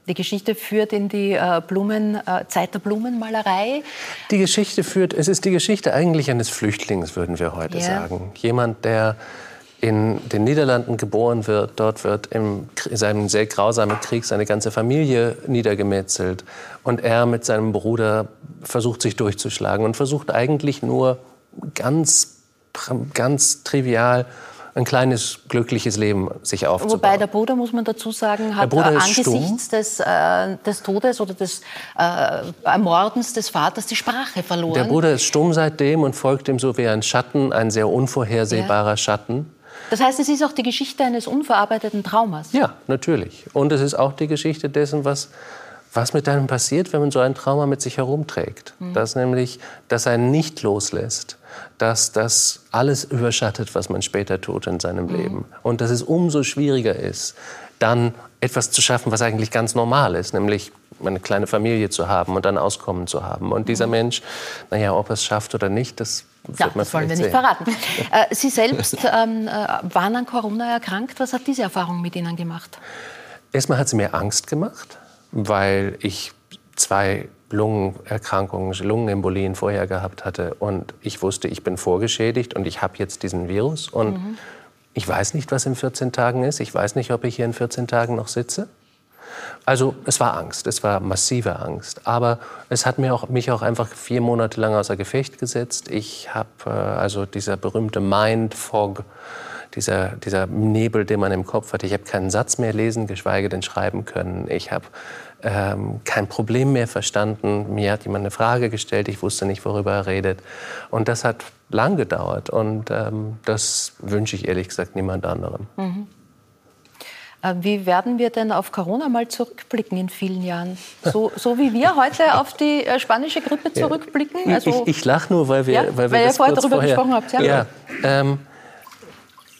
Die Geschichte führt in die äh, Blumen, äh, Zeit der Blumenmalerei. Die Geschichte führt, es ist die Geschichte eigentlich eines Flüchtlings, würden wir heute yeah. sagen. Jemand, der in den Niederlanden geboren wird. Dort wird im, in seinem sehr grausamen Krieg seine ganze Familie niedergemetzelt. Und er mit seinem Bruder versucht sich durchzuschlagen und versucht eigentlich nur ganz, ganz trivial ein kleines glückliches Leben sich aufzubauen. Wobei der Bruder, muss man dazu sagen, hat äh, angesichts des, äh, des, Todes oder des äh, Ermordens des Vaters die Sprache verloren. Der Bruder ist stumm seitdem und folgt ihm so wie ein Schatten, ein sehr unvorhersehbarer ja. Schatten. Das heißt, es ist auch die Geschichte eines unverarbeiteten Traumas. Ja, natürlich. Und es ist auch die Geschichte dessen, was, was mit einem passiert, wenn man so ein Trauma mit sich herumträgt. Mhm. Dass nämlich, dass einen nicht loslässt, dass das alles überschattet, was man später tut in seinem mhm. Leben. Und dass es umso schwieriger ist, dann etwas zu schaffen, was eigentlich ganz normal ist, nämlich eine kleine Familie zu haben und ein Auskommen zu haben. Und dieser mhm. Mensch, naja, ob er es schafft oder nicht, das ja, das wollen wir nicht sehen. verraten. Äh, Sie selbst ähm, äh, waren an Corona erkrankt. Was hat diese Erfahrung mit Ihnen gemacht? Erstmal hat sie mir Angst gemacht, weil ich zwei Lungenerkrankungen, Lungenembolien vorher gehabt hatte und ich wusste, ich bin vorgeschädigt und ich habe jetzt diesen Virus und mhm. ich weiß nicht, was in 14 Tagen ist. Ich weiß nicht, ob ich hier in 14 Tagen noch sitze. Also es war Angst, es war massive Angst. Aber es hat mir auch, mich auch einfach vier Monate lang außer Gefecht gesetzt. Ich habe äh, also dieser berühmte Mind Fog, dieser, dieser Nebel, den man im Kopf hat. Ich habe keinen Satz mehr lesen, geschweige denn schreiben können. Ich habe ähm, kein Problem mehr verstanden. Mir hat jemand eine Frage gestellt, ich wusste nicht, worüber er redet. Und das hat lang gedauert. Und ähm, das wünsche ich ehrlich gesagt niemand anderem. Mhm. Äh, wie werden wir denn auf Corona mal zurückblicken in vielen Jahren? So, so wie wir heute auf die äh, spanische Grippe zurückblicken? Also, ich, ich lache nur, weil wir, ja, weil wir weil das ihr vorher darüber vorher, gesprochen habt. Ja, ja ähm,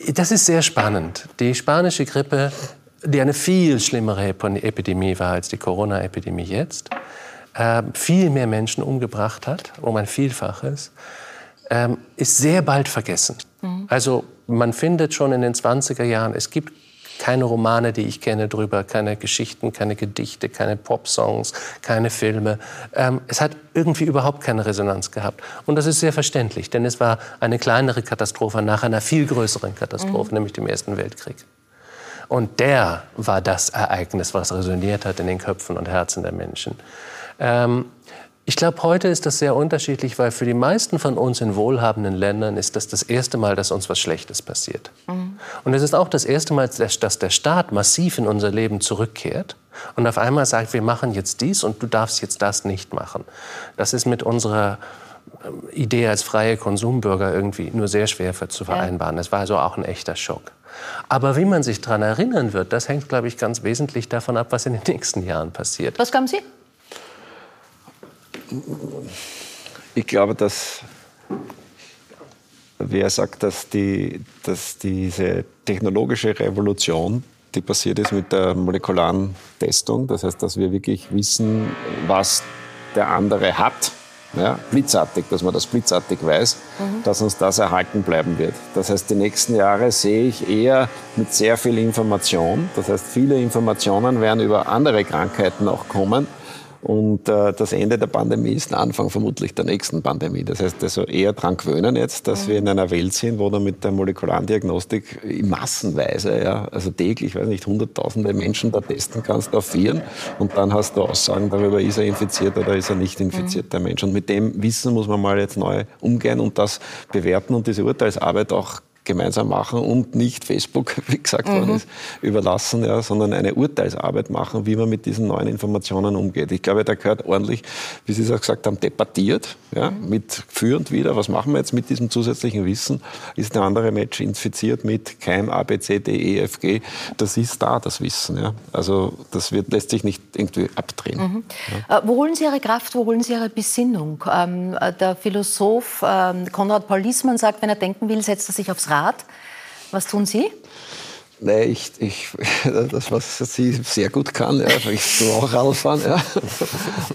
das ist sehr spannend. Die spanische Grippe, die eine viel schlimmere Epidemie war als die Corona-Epidemie jetzt, äh, viel mehr Menschen umgebracht hat, um ein Vielfaches, ähm, ist sehr bald vergessen. Mhm. Also man findet schon in den 20er Jahren, es gibt Keine Romane, die ich kenne drüber, keine Geschichten, keine Gedichte, keine Popsongs, keine Filme. Ähm, es hat irgendwie überhaupt keine Resonanz gehabt. Und das ist sehr verständlich, denn es war eine kleinere Katastrophe nach einer viel größeren Katastrophe, mhm. nämlich dem Ersten Weltkrieg. Und der war das Ereignis, was resoniert hat in den Köpfen und Herzen der Menschen. Ähm, ich glaube, heute ist das sehr unterschiedlich, weil für die meisten von uns in wohlhabenden Ländern ist das das erste Mal, dass uns was Schlechtes passiert. Mhm. Und es ist auch das erste Mal, dass der Staat massiv in unser Leben zurückkehrt und auf einmal sagt, wir machen jetzt dies und du darfst jetzt das nicht machen. Das ist mit unserer ähm, Idee als freie Konsumbürger irgendwie nur sehr schwer zu vereinbaren. Das war also auch ein echter Schock. Aber wie man sich daran erinnern wird, das hängt, glaube ich, ganz wesentlich davon ab, was in den nächsten Jahren passiert. Was glauben Sie? Ich glaube, dass wer sagt, dass, die, dass diese technologische Revolution, die passiert ist mit der molekularen Testung, das heißt, dass wir wirklich wissen, was der andere hat, ja, blitzartig, dass man das blitzartig weiß, mhm. dass uns das erhalten bleiben wird. Das heißt, die nächsten Jahre sehe ich eher mit sehr viel Information. Das heißt, viele Informationen werden über andere Krankheiten auch kommen und äh, das Ende der Pandemie ist der Anfang vermutlich der nächsten Pandemie. Das heißt also eher daran gewöhnen jetzt, dass wir in einer Welt sind, wo dann mit der molekularen Diagnostik massenweise, ja, also täglich, weiß nicht, hunderttausende Menschen da testen kannst auf Viren und dann hast du Aussagen darüber, ist er infiziert oder ist er nicht infiziert, der Mensch. Und mit dem Wissen muss man mal jetzt neu umgehen und das bewerten und diese Urteilsarbeit auch gemeinsam machen und nicht Facebook, wie gesagt worden mhm. ist, überlassen, ja, sondern eine Urteilsarbeit machen, wie man mit diesen neuen Informationen umgeht. Ich glaube, da gehört ordentlich, wie Sie es auch gesagt haben, debattiert, ja, mhm. mit für und wieder. Was machen wir jetzt mit diesem zusätzlichen Wissen? Ist der andere Mensch infiziert mit Keim, A, B, C, D, E, F, G? Das ist da, das Wissen. Ja. Also das wird, lässt sich nicht irgendwie abdrehen. Mhm. Ja. Äh, wo holen Sie Ihre Kraft, wo holen Sie Ihre Besinnung? Ähm, äh, der Philosoph ähm, Konrad Paul Liesmann sagt, wenn er denken will, setzt er sich aufs Rad. Rad. Was tun Sie? Nee, ich, ich, das, was sie sehr gut kann, ja. ich tue auch Radfahren ja.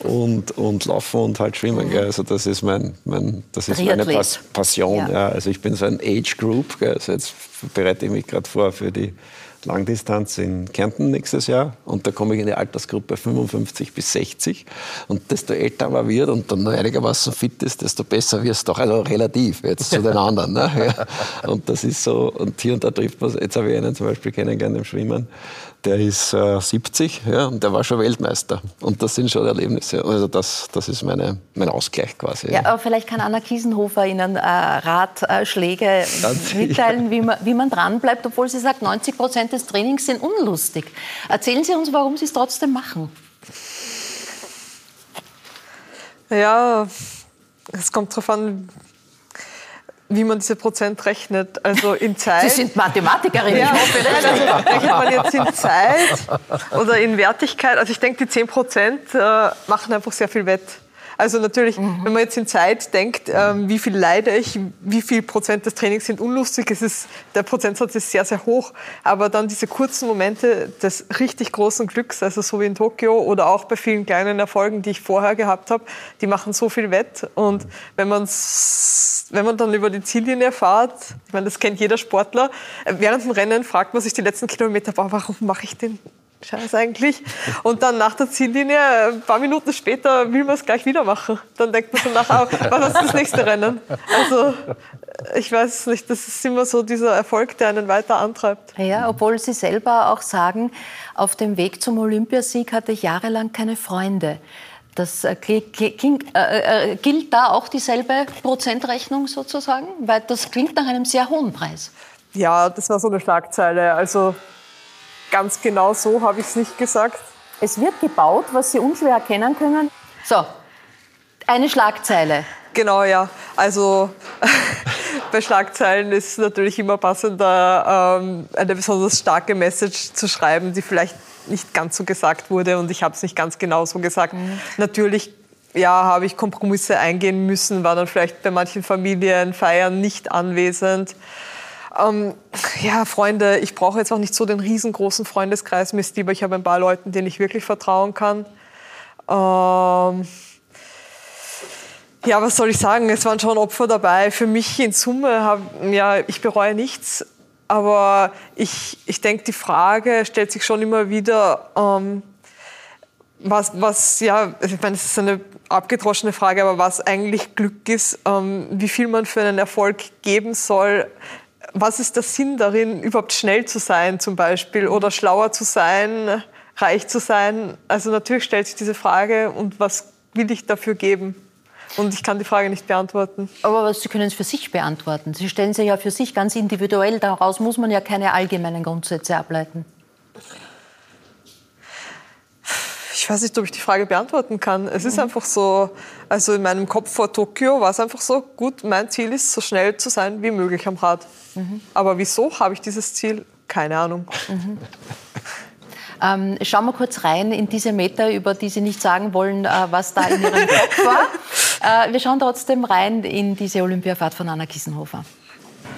und, und Laufen und halt Schwimmen. Ja. Also das ist, mein, mein, das ist meine Passion. Ja. ja. Also ich bin so ein Age Group. Also jetzt bereite ich mich gerade vor für die Langdistanz in Kärnten nächstes Jahr und da komme ich in die Altersgruppe 55 bis 60 und desto älter man wird und dann einigermaßen fit ist, desto besser wirst du doch, also relativ jetzt zu den anderen. Ne? Ja. Und das ist so, und hier und da trifft man, jetzt habe ich einen zum Beispiel kennengelernt im Schwimmen, der ist äh, 70 ja, und der war schon Weltmeister. Und das sind schon Erlebnisse. Also das, das ist meine, mein Ausgleich quasi. Ja, ja aber vielleicht kann Anna Kiesenhofer Ihnen äh, Ratschläge mitteilen, wie man, wie man dranbleibt, obwohl sie sagt, 90 Prozent des Trainings sind unlustig. Erzählen Sie uns, warum Sie es trotzdem machen. Ja, es kommt darauf an, wie man diese Prozent rechnet. Also in Zeit. Sie sind Mathematikerin, ja, ich hoffe nicht. Also rechnet man jetzt in Zeit oder in Wertigkeit? Also ich denke, die 10 Prozent äh, machen einfach sehr viel wett. Also natürlich, mhm. wenn man jetzt in Zeit denkt, ähm, wie viel leide ich, wie viel Prozent des Trainings sind unlustig, es ist, der Prozentsatz ist sehr, sehr hoch. Aber dann diese kurzen Momente des richtig großen Glücks, also so wie in Tokio oder auch bei vielen kleinen Erfolgen, die ich vorher gehabt habe, die machen so viel wett. Und wenn, man's, wenn man dann über die Ziellinie fährt, ich meine, das kennt jeder Sportler, äh, während dem Rennen fragt man sich die letzten Kilometer, warum mache ich den Scheiß eigentlich. Und dann nach der Ziellinie, ein paar Minuten später, will man es gleich wieder machen. Dann denkt man schon nachher, was ist das nächste Rennen? Also, ich weiß nicht, das ist immer so dieser Erfolg, der einen weiter antreibt. Ja, obwohl Sie selber auch sagen, auf dem Weg zum Olympiasieg hatte ich jahrelang keine Freunde. Das äh, äh, äh, gilt da auch dieselbe Prozentrechnung sozusagen? Weil das klingt nach einem sehr hohen Preis. Ja, das war so eine Schlagzeile. Also ganz genau so habe ich es nicht gesagt. Es wird gebaut, was Sie unschwer erkennen können. So, eine Schlagzeile. Genau, ja. Also bei Schlagzeilen ist es natürlich immer passender, ähm, eine besonders starke Message zu schreiben, die vielleicht nicht ganz so gesagt wurde und ich habe es nicht ganz genau so gesagt. Mhm. Natürlich ja, habe ich Kompromisse eingehen müssen, war dann vielleicht bei manchen Familien, Feiern nicht anwesend. Ähm, ja, Freunde, ich brauche jetzt auch nicht so den riesengroßen Freundeskreis, Miss Dieber. Ich habe ein paar Leuten, denen ich wirklich vertrauen kann. Ähm, ja, was soll ich sagen? Es waren schon Opfer dabei. Für mich in Summe, hab, ja, ich bereue nichts. Aber ich, ich denke, die Frage stellt sich schon immer wieder, ähm, was, was, ja, ich meine, es ist eine abgedroschene Frage, aber was eigentlich Glück ist, ähm, wie viel man für einen Erfolg geben soll, was ist der Sinn darin, überhaupt schnell zu sein zum Beispiel oder schlauer zu sein, reich zu sein? Also natürlich stellt sich diese Frage und was will ich dafür geben? Und ich kann die Frage nicht beantworten. Aber Sie können es für sich beantworten. Sie stellen sie ja für sich ganz individuell. Daraus muss man ja keine allgemeinen Grundsätze ableiten. Ich weiß nicht, ob ich die Frage beantworten kann. Es ist mhm. einfach so, also in meinem Kopf vor Tokio war es einfach so, gut, mein Ziel ist, so schnell zu sein wie möglich am Rad. Mhm. Aber wieso habe ich dieses Ziel? Keine Ahnung. Mhm. Ähm, schauen wir kurz rein in diese Meter, über die Sie nicht sagen wollen, äh, was da in Ihrem Kopf war. Äh, wir schauen trotzdem rein in diese Olympiafahrt von Anna Kissenhofer.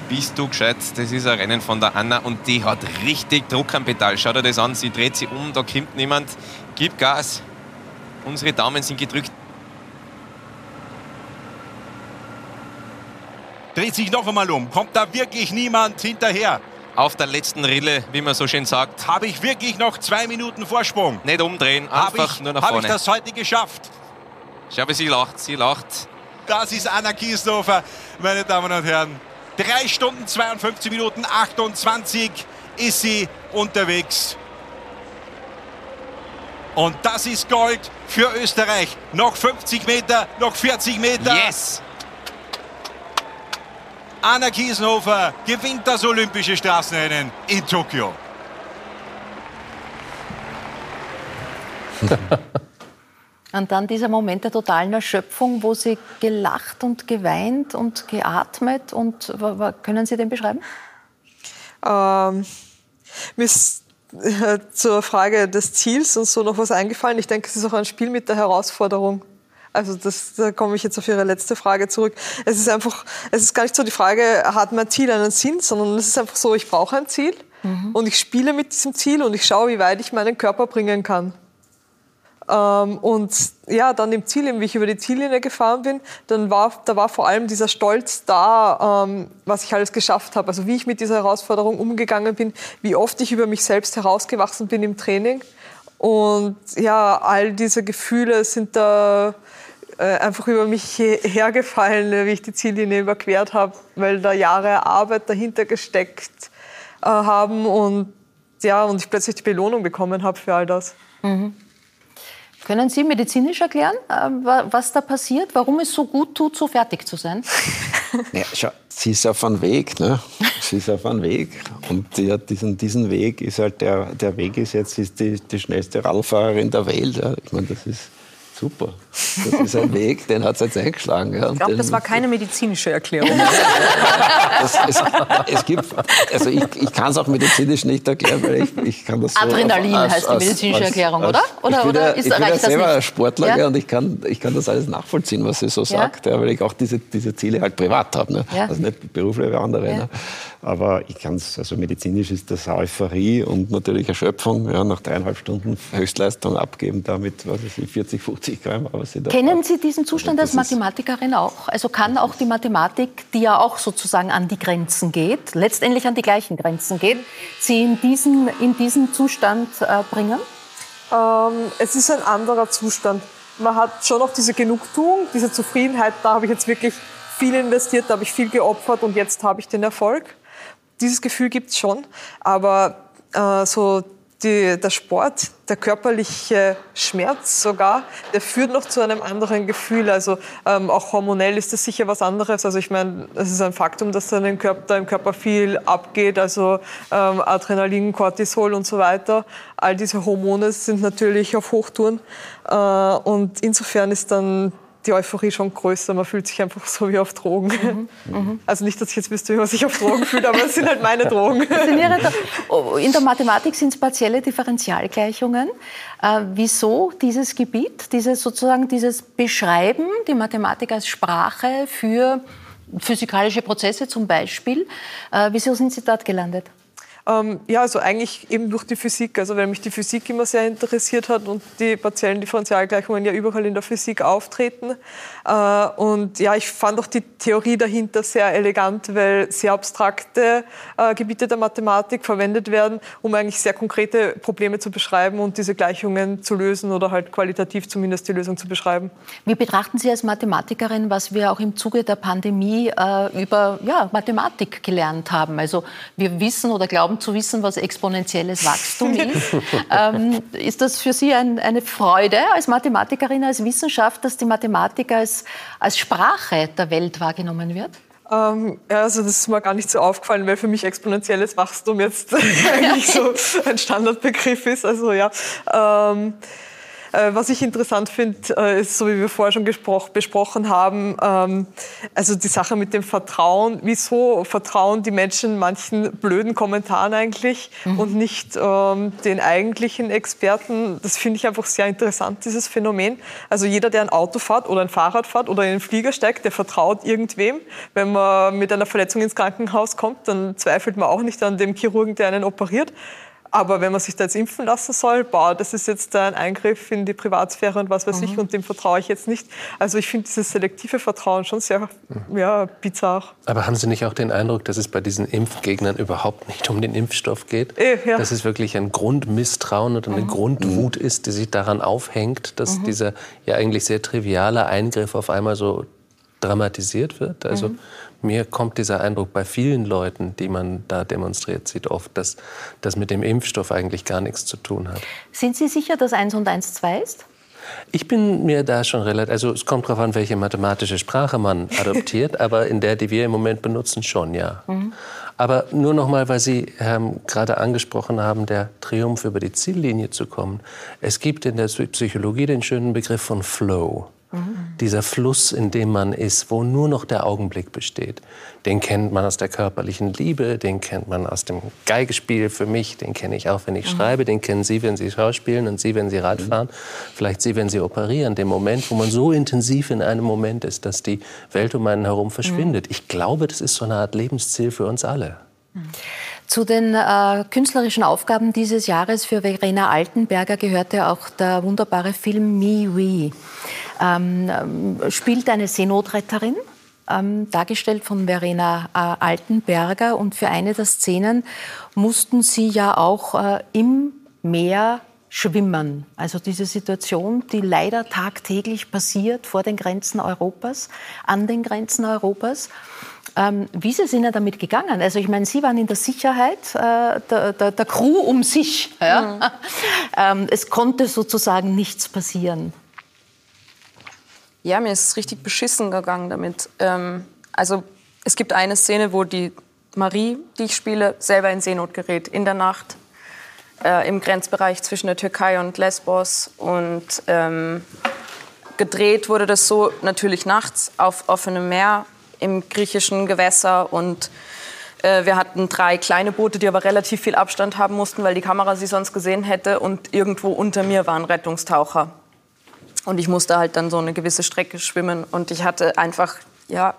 Bist du gescheit? Das ist ein Rennen von der Anna und die hat richtig Druck am Pedal. Schau dir das an, sie dreht sich um, da kommt niemand. Gib Gas. Unsere Daumen sind gedrückt. Dreht sich noch einmal um. Kommt da wirklich niemand hinterher? auf der letzten Rille, wie man so schön sagt. Habe ich wirklich noch zwei Minuten Vorsprung? Nicht umdrehen, einfach ich, nur nach vorne. Habe ich das heute geschafft? Schau, wie sie lacht, sie lacht. Das ist Anna Kiesdorfer, meine Damen und Herren. Drei Stunden 52 Minuten 28 ist sie unterwegs. Und das ist Gold für Österreich. Noch 50 Meter, noch 40 Meter. Yes! Anna Kiesenhofer gewinnt das Olympische Straßenrennen in Tokio. Und dann dieser Moment der totalen Erschöpfung, wo sie gelacht und geweint und geatmet. Und können Sie den beschreiben? Ähm, mir ist äh, zur Frage des Ziels und so noch was eingefallen. Ich denke, es ist auch ein Spiel mit der Herausforderung. Also das, da komme ich jetzt auf Ihre letzte Frage zurück. Es ist einfach, es ist gar nicht so die Frage, hat mein Ziel einen Sinn, sondern es ist einfach so, ich brauche ein Ziel mhm. und ich spiele mit diesem Ziel und ich schaue, wie weit ich meinen Körper bringen kann. Ähm, und ja, dann im Ziel, wie ich über die Ziellinie gefahren bin, dann war, da war vor allem dieser Stolz da, ähm, was ich alles geschafft habe. Also wie ich mit dieser Herausforderung umgegangen bin, wie oft ich über mich selbst herausgewachsen bin im Training. Und ja, all diese Gefühle sind da äh, einfach über mich hergefallen, wie ich die Ziellinie überquert habe, weil da Jahre Arbeit dahinter gesteckt äh, haben und ja, und ich plötzlich die Belohnung bekommen habe für all das. Mhm. Können Sie medizinisch erklären, äh, was da passiert, warum es so gut tut, so fertig zu sein? Ja, schau, sie ist auf einem Weg, ne? Sie ist auf einem Weg. Und hat diesen, diesen Weg ist halt der, der Weg ist jetzt ist die, die schnellste Radfahrerin der Welt. Ja? Ich meine, das ist super. Das ist ein Weg, den hat es jetzt eingeschlagen. Ja. Ich glaube, das war keine medizinische Erklärung. das, es, es, gibt, also ich, ich kann es auch medizinisch nicht erklären, weil ich, ich kann das so Adrenalin als, heißt die medizinische als, Erklärung, oder? Oder, ich bin, oder ist, ich bin ja selber nicht? Sportler ja? und ich kann, ich kann das alles nachvollziehen, was sie so sagt, ja? weil ich auch diese, diese Ziele halt privat habe. Ne? Also nicht beruflich wie andere. Ne? Aber ich kann es, also medizinisch ist das Euphorie und natürlich Erschöpfung. Ja, nach dreieinhalb Stunden Höchstleistung abgeben, damit was ich, 40, 50 Gramm. Sie Kennen Sie diesen Zustand als Mathematikerin auch? Also kann auch die Mathematik, die ja auch sozusagen an die Grenzen geht, letztendlich an die gleichen Grenzen geht, Sie in diesen, in diesen Zustand äh, bringen? Ähm, es ist ein anderer Zustand. Man hat schon noch diese Genugtuung, diese Zufriedenheit, da habe ich jetzt wirklich viel investiert, da habe ich viel geopfert und jetzt habe ich den Erfolg dieses Gefühl gibt es schon. Aber äh, so die, der Sport, der körperliche Schmerz sogar, der führt noch zu einem anderen Gefühl. Also ähm, auch hormonell ist das sicher was anderes. Also ich meine, es ist ein Faktum, dass da im Körper, da im Körper viel abgeht, also ähm, Adrenalin, Cortisol und so weiter. All diese Hormone sind natürlich auf Hochtouren. Äh, und insofern ist dann die Euphorie schon größer. Man fühlt sich einfach so wie auf Drogen. Mhm. Mhm. Also nicht, dass ich jetzt wüsste, wie man sich auf Drogen fühlt, aber es sind halt meine Drogen. Oh, in der Mathematik sind es partielle Differentialgleichungen. Äh, wieso dieses Gebiet, dieses sozusagen dieses Beschreiben, die Mathematik als Sprache für physikalische Prozesse zum Beispiel, äh, wieso sind Sie dort gelandet? Ähm, ja, also eigentlich eben durch die Physik. Also weil mich die Physik immer sehr interessiert hat und die partiellen Differentialgleichungen ja überall in der Physik auftreten. Äh, und ja, ich fand auch die Theorie dahinter sehr elegant, weil sehr abstrakte äh, Gebiete der Mathematik verwendet werden, um eigentlich sehr konkrete Probleme zu beschreiben und diese Gleichungen zu lösen oder halt qualitativ zumindest die Lösung zu beschreiben. Wie betrachten Sie als Mathematikerin, was wir auch im Zuge der Pandemie äh, über ja, Mathematik gelernt haben? Also wir wissen oder glauben zu wissen, was exponentielles Wachstum ist. ähm, ist das für Sie ein, eine Freude als Mathematikerin, als Wissenschaft, dass die Mathematik als, als Sprache der Welt wahrgenommen wird? Ähm, ja, also das ist mir gar nicht so aufgefallen, weil für mich exponentielles Wachstum jetzt eigentlich so ein Standardbegriff ist. Also ja. Ähm, äh, was ich interessant finde, äh, ist, so wie wir vorher schon besprochen haben, ähm, also die Sache mit dem Vertrauen. Wieso vertrauen die Menschen manchen blöden Kommentaren eigentlich mhm. und nicht ähm, den eigentlichen Experten? Das finde ich einfach sehr interessant, dieses Phänomen. Also jeder, der ein Auto fährt oder ein Fahrrad fährt oder in den Flieger steigt, der vertraut irgendwem. Wenn man mit einer Verletzung ins Krankenhaus kommt, dann zweifelt man auch nicht an dem Chirurgen, der einen operiert. Aber wenn man sich da jetzt impfen lassen soll, boah, das ist jetzt ein Eingriff in die Privatsphäre und was weiß mhm. ich, und dem vertraue ich jetzt nicht. Also ich finde dieses selektive Vertrauen schon sehr mhm. ja, bizarr. Aber haben Sie nicht auch den Eindruck, dass es bei diesen Impfgegnern überhaupt nicht um den Impfstoff geht? Äh, ja. Dass es wirklich ein Grundmisstrauen oder eine mhm. Grundwut ist, die sich daran aufhängt, dass mhm. dieser ja eigentlich sehr triviale Eingriff auf einmal so dramatisiert wird? Also mhm mir kommt dieser Eindruck bei vielen Leuten, die man da demonstriert sieht, oft, dass das mit dem Impfstoff eigentlich gar nichts zu tun hat. Sind Sie sicher, dass 1 und 1 2 ist? Ich bin mir da schon relativ, also es kommt darauf an, welche mathematische Sprache man adoptiert, aber in der, die wir im Moment benutzen, schon, ja. Mhm. Aber nur noch mal, weil Sie ähm, gerade angesprochen haben, der Triumph über die Ziellinie zu kommen. Es gibt in der Psychologie den schönen Begriff von Flow. Dieser Fluss, in dem man ist, wo nur noch der Augenblick besteht. Den kennt man aus der körperlichen Liebe, den kennt man aus dem Geigespiel für mich, den kenne ich auch, wenn ich mhm. schreibe, den kennen Sie, wenn Sie schauspielen und Sie, wenn Sie Radfahren, mhm. vielleicht Sie, wenn Sie operieren. Den Moment, wo man so intensiv in einem Moment ist, dass die Welt um einen herum verschwindet. Ich glaube, das ist so eine Art Lebensziel für uns alle. Zu den äh, künstlerischen Aufgaben dieses Jahres für Verena Altenberger gehörte auch der wunderbare Film Me We. Ähm, ähm, spielt eine Seenotretterin, ähm, dargestellt von Verena äh, Altenberger. Und für eine der Szenen mussten sie ja auch äh, im Meer schwimmen. Also diese Situation, die leider tagtäglich passiert vor den Grenzen Europas, an den Grenzen Europas. Ähm, wie es Ihnen damit gegangen? Also ich meine, Sie waren in der Sicherheit äh, der, der, der, Crew um sich. Ja? Mhm. ähm, es konnte sozusagen nichts passieren. Ja, mir ist es richtig beschissen gegangen damit. Ähm, also es gibt eine Szene, wo die Marie, die ich spiele, selber in Seenot gerät in der Nacht äh, im Grenzbereich zwischen der Türkei und Lesbos und ähm, gedreht wurde das so natürlich nachts auf offenem Meer im griechischen Gewässer und äh, wir hatten drei kleine Boote, die aber relativ viel Abstand haben mussten, weil die Kamera sie sonst gesehen hätte und irgendwo unter mir waren Rettungstaucher. Und ich musste halt dann so eine gewisse Strecke schwimmen. Und ich hatte einfach, ja,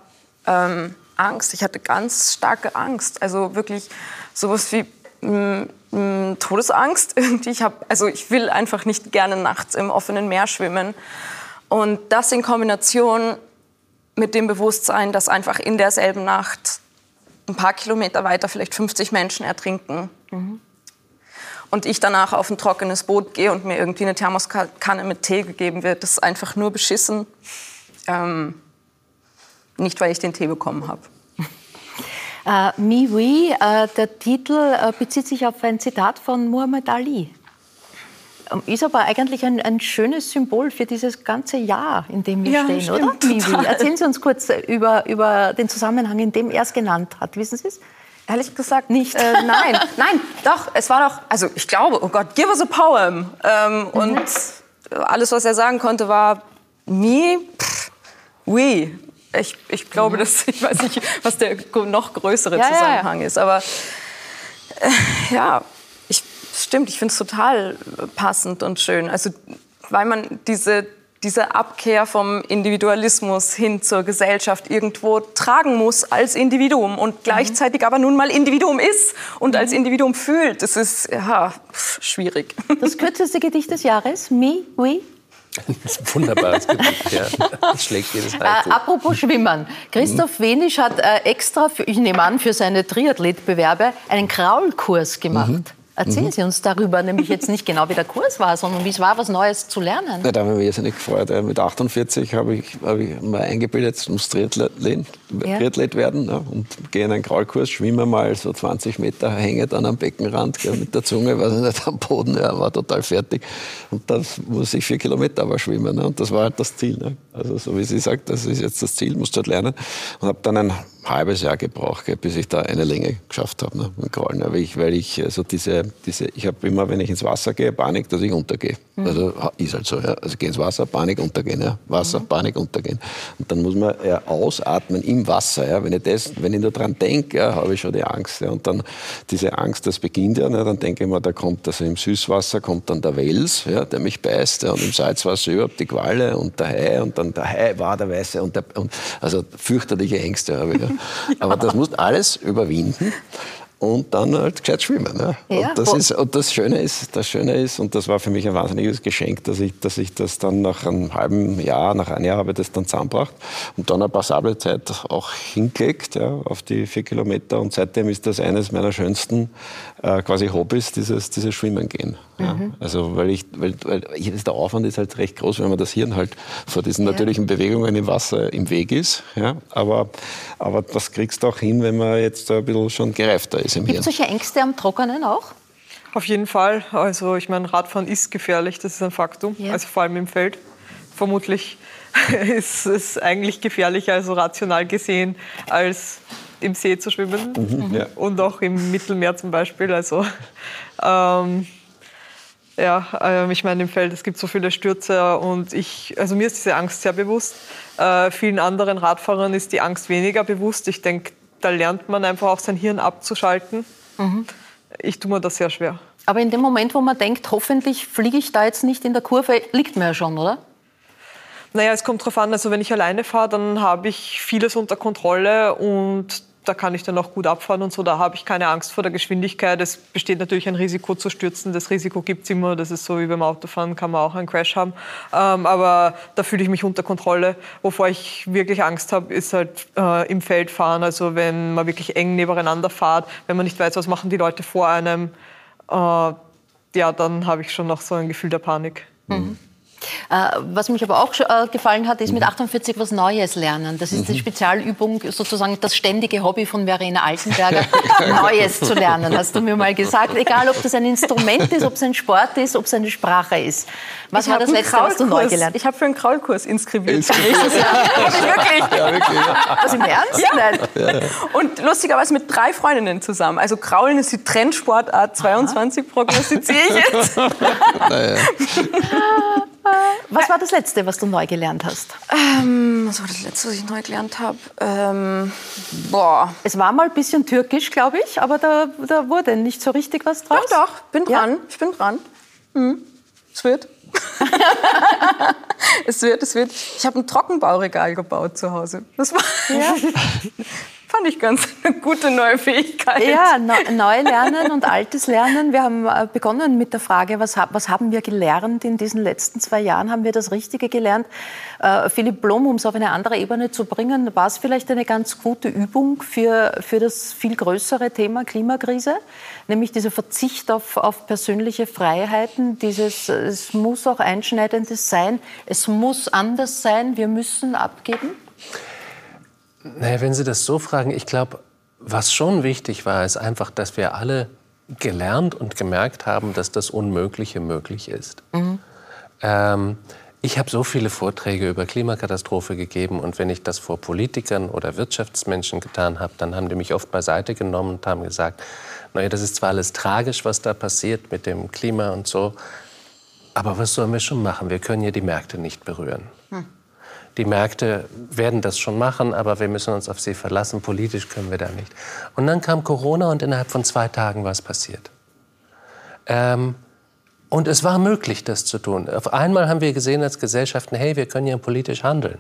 ähm, Angst. Ich hatte ganz starke Angst. Also wirklich sowas wie mh, mm, mh, mm, Todesangst. Ich hab, also ich will einfach nicht gerne nachts im offenen Meer schwimmen. Und das in Kombination mit dem Bewusstsein, dass einfach in derselben Nacht ein paar Kilometer weiter vielleicht 50 Menschen ertrinken. Mhm und ich danach auf ein trockenes Boot gehe und mir irgendwie eine Thermoskanne mit Tee gegeben wird, das ist einfach nur beschissen. Ähm, nicht, weil ich den Tee bekommen habe. Uh, Mi Oui, uh, der Titel uh, bezieht sich auf ein Zitat von Muhammad Ali. Um, ist aber eigentlich ein, ein, schönes Symbol für dieses ganze Jahr, in dem wir ja, stehen, stimmt, oder? Oui. Erzählen Sie uns kurz über, über den Zusammenhang, in dem er es genannt hat. Wissen Sie es? Ehrlich gesagt nicht. Äh, nein, nein, doch, es war doch, also ich glaube, oh Gott, give us a poem. Ähm, mhm. Und alles, was er sagen konnte, war me, pff, we. Ich, ich glaube, mhm. dass, ich weiß nicht, was der noch größere ja, Zusammenhang ja, ja. ist, aber äh, ja, stimmt, ich finde es total passend und schön. Also, weil man diese, diese Abkehr vom Individualismus hin zur Gesellschaft irgendwo tragen muss als Individuum und gleichzeitig mhm. aber nun mal Individuum ist und mhm. als Individuum fühlt. Das ist ja, schwierig. Das kürzeste Gedicht des Jahres, Me, We, das ist ein wunderbares Gedicht, ja. Das schlägt jedes Äh, apropos Schwimmen. Christoph mhm. Wenisch hat äh, extra, für, ich nehme an, für seine Triathletbewerbe einen Kraulkurs gemacht. Mhm. Erzählen mhm. Sie uns darüber, nämlich jetzt nicht genau, wie der Kurs war, sondern wie es war, was Neues zu lernen. Ja, da haben wir irrsinnig gefreut. Mit 48 habe ich, hab ich mal eingebildet, ich muss Triathlet, ja. Triathlet werden ja, und gehe in einen Kraulkurs, schwimme mal so 20 Meter, hänge dann am Beckenrand mit der Zunge, weiß ich nicht, am Boden, ja, war total fertig. Und dann muss ich vier Kilometer aber schwimmen. Ne, und das war halt das Ziel. Ne. Also so wie sie sagt, das ist jetzt das Ziel, musst du halt lernen. Und habe dann ein halbes Jahr gebraucht, bis ich da eine Länge geschafft habe ne, mit Kraulen. Weil ich, weil ich also diese, diese, ich habe immer, wenn ich ins Wasser gehe, Panik, dass ich untergehe. Mhm. Also ist halt so. Ja. Also geh ins Wasser, Panik, untergehen. Ja. Wasser, mhm. Panik, untergehen. Und dann muss man ja, ausatmen im Wasser. Ja. Wenn ich das, wenn ich nur dran denke, ja, habe ich schon die Angst. Ja. Und dann diese Angst, das beginnt ja. Ne, dann denke ich mir, da kommt also im Süßwasser kommt dann der Wels, ja, der mich beißt, ja, und im Salzwasser überhaupt die Qualle und der Hai und dann der Hai war der Weiße und, der, und also fürchterliche Ängste habe ich. Ja. Aber das musst alles überwinden und dann halt gescheit schwimmen. Ja. Ja, und, das ist, und das Schöne ist, das Schöne ist, und das war für mich ein wahnsinniges Geschenk, dass ich, dass ich das dann nach einem halben Jahr, nach einem Jahr habe ich das dann zusammengebracht und dann eine passable Zeit auch hingelegt ja, auf die vier Kilometer. Und seitdem ist das eines meiner schönsten äh, quasi Hobbys, dieses, dieses Schwimmen gehen. Ja. Mhm. Also weil ich, weil, weil der Aufwand ist halt recht groß, wenn man das Hirn halt vor diesen natürlichen Bewegungen im Wasser im Weg ist. Ja. Aber, aber das kriegst du auch hin, wenn man jetzt ein bisschen schon gereifter ist im Gibt es solche Ängste am Trockenen auch? Auf jeden Fall. Also ich meine, Radfahren ist gefährlich, das ist ein Faktum. Ja. Also vor allem im Feld. Vermutlich ist es eigentlich gefährlicher, also rational gesehen, als im See zu schwimmen. Mhm, ja. Und auch im Mittelmeer zum Beispiel. Also ähm, ja, äh, ich meine, im Feld, es gibt so viele Stürze und ich, also mir ist diese Angst sehr bewusst. Äh, vielen anderen Radfahrern ist die Angst weniger bewusst. Ich denke, da lernt man einfach auch sein Hirn abzuschalten. Mhm. Ich tue mir das sehr schwer. Aber in dem Moment, wo man denkt, hoffentlich fliege ich da jetzt nicht in der Kurve, liegt mir ja schon, oder? Naja, es kommt darauf an. Also wenn ich alleine fahre, dann habe ich vieles unter Kontrolle und da kann ich dann auch gut abfahren und so. Da habe ich keine Angst vor der Geschwindigkeit. Es besteht natürlich ein Risiko zu stürzen. Das Risiko gibt es immer. Das ist so wie beim Autofahren, kann man auch einen Crash haben. Ähm, aber da fühle ich mich unter Kontrolle. Wovor ich wirklich Angst habe, ist halt äh, im Feld fahren. Also wenn man wirklich eng nebeneinander fährt, wenn man nicht weiß, was machen die Leute vor einem, äh, ja, dann habe ich schon noch so ein Gefühl der Panik. Mhm. Äh, was mich aber auch äh, gefallen hat, ist mit 48 mhm. was Neues lernen. Das ist die mhm. Spezialübung, sozusagen das ständige Hobby von Verena Altenberger, Neues zu lernen, hast du mir mal gesagt. Egal, ob das ein Instrument ist, ob es ein Sport ist, ob es eine Sprache ist. Was ich war das letzte, was du neu gelernt hast? Ich habe für einen Kraulkurs inskribiert. inskribiert. wirklich? Ja, wirklich. Was im Ernst? Ja. Ja, Und lustigerweise mit drei Freundinnen zusammen. Also Kraulen ist die Trendsportart 22, prognostiziere ich jetzt. Naja. Was war das Letzte, was du neu gelernt hast? Ähm, was war das Letzte, was ich neu gelernt habe? Ähm, boah. Es war mal ein bisschen türkisch, glaube ich, aber da, da wurde nicht so richtig was draus. Doch, doch, bin dran. Ja? Ich bin dran. Hm. Es wird. es wird, es wird. Ich habe ein Trockenbauregal gebaut zu Hause. Das war ja. fand ich ganz eine gute neue Fähigkeit. Ja, neu lernen und altes Lernen. Wir haben äh, begonnen mit der Frage, was, was, haben wir gelernt in diesen letzten zwei Jahren? Haben wir das Richtige gelernt? Äh, Philipp Blom, um es auf eine andere Ebene zu bringen, war es vielleicht eine ganz gute Übung für, für das viel größere Thema Klimakrise? Nämlich dieser Verzicht auf, auf persönliche Freiheiten, dieses, es muss auch Einschneidendes sein, es muss anders sein, wir müssen abgeben? Naja, wenn Sie das so fragen, ich glaube, was schon wichtig war, ist einfach, dass wir alle gelernt und gemerkt haben, dass das Unmögliche möglich ist. Mhm. Ähm, ich habe so viele Vorträge über Klimakatastrophe gegeben und wenn ich das vor Politikern oder Wirtschaftsmenschen getan habe, dann haben die mich oft beiseite genommen und haben gesagt, naja, das ist zwar alles tragisch, was da passiert mit dem Klima und so, aber was sollen wir schon machen? Wir können ja die Märkte nicht berühren. Die Märkte werden das schon machen, aber wir müssen uns auf sie verlassen. Politisch können wir da nicht. Und dann kam Corona und innerhalb von zwei Tagen war es passiert. Ähm, Und es war möglich, das zu tun. Auf einmal haben wir gesehen als Gesellschaften, hey, wir können ja politisch handeln.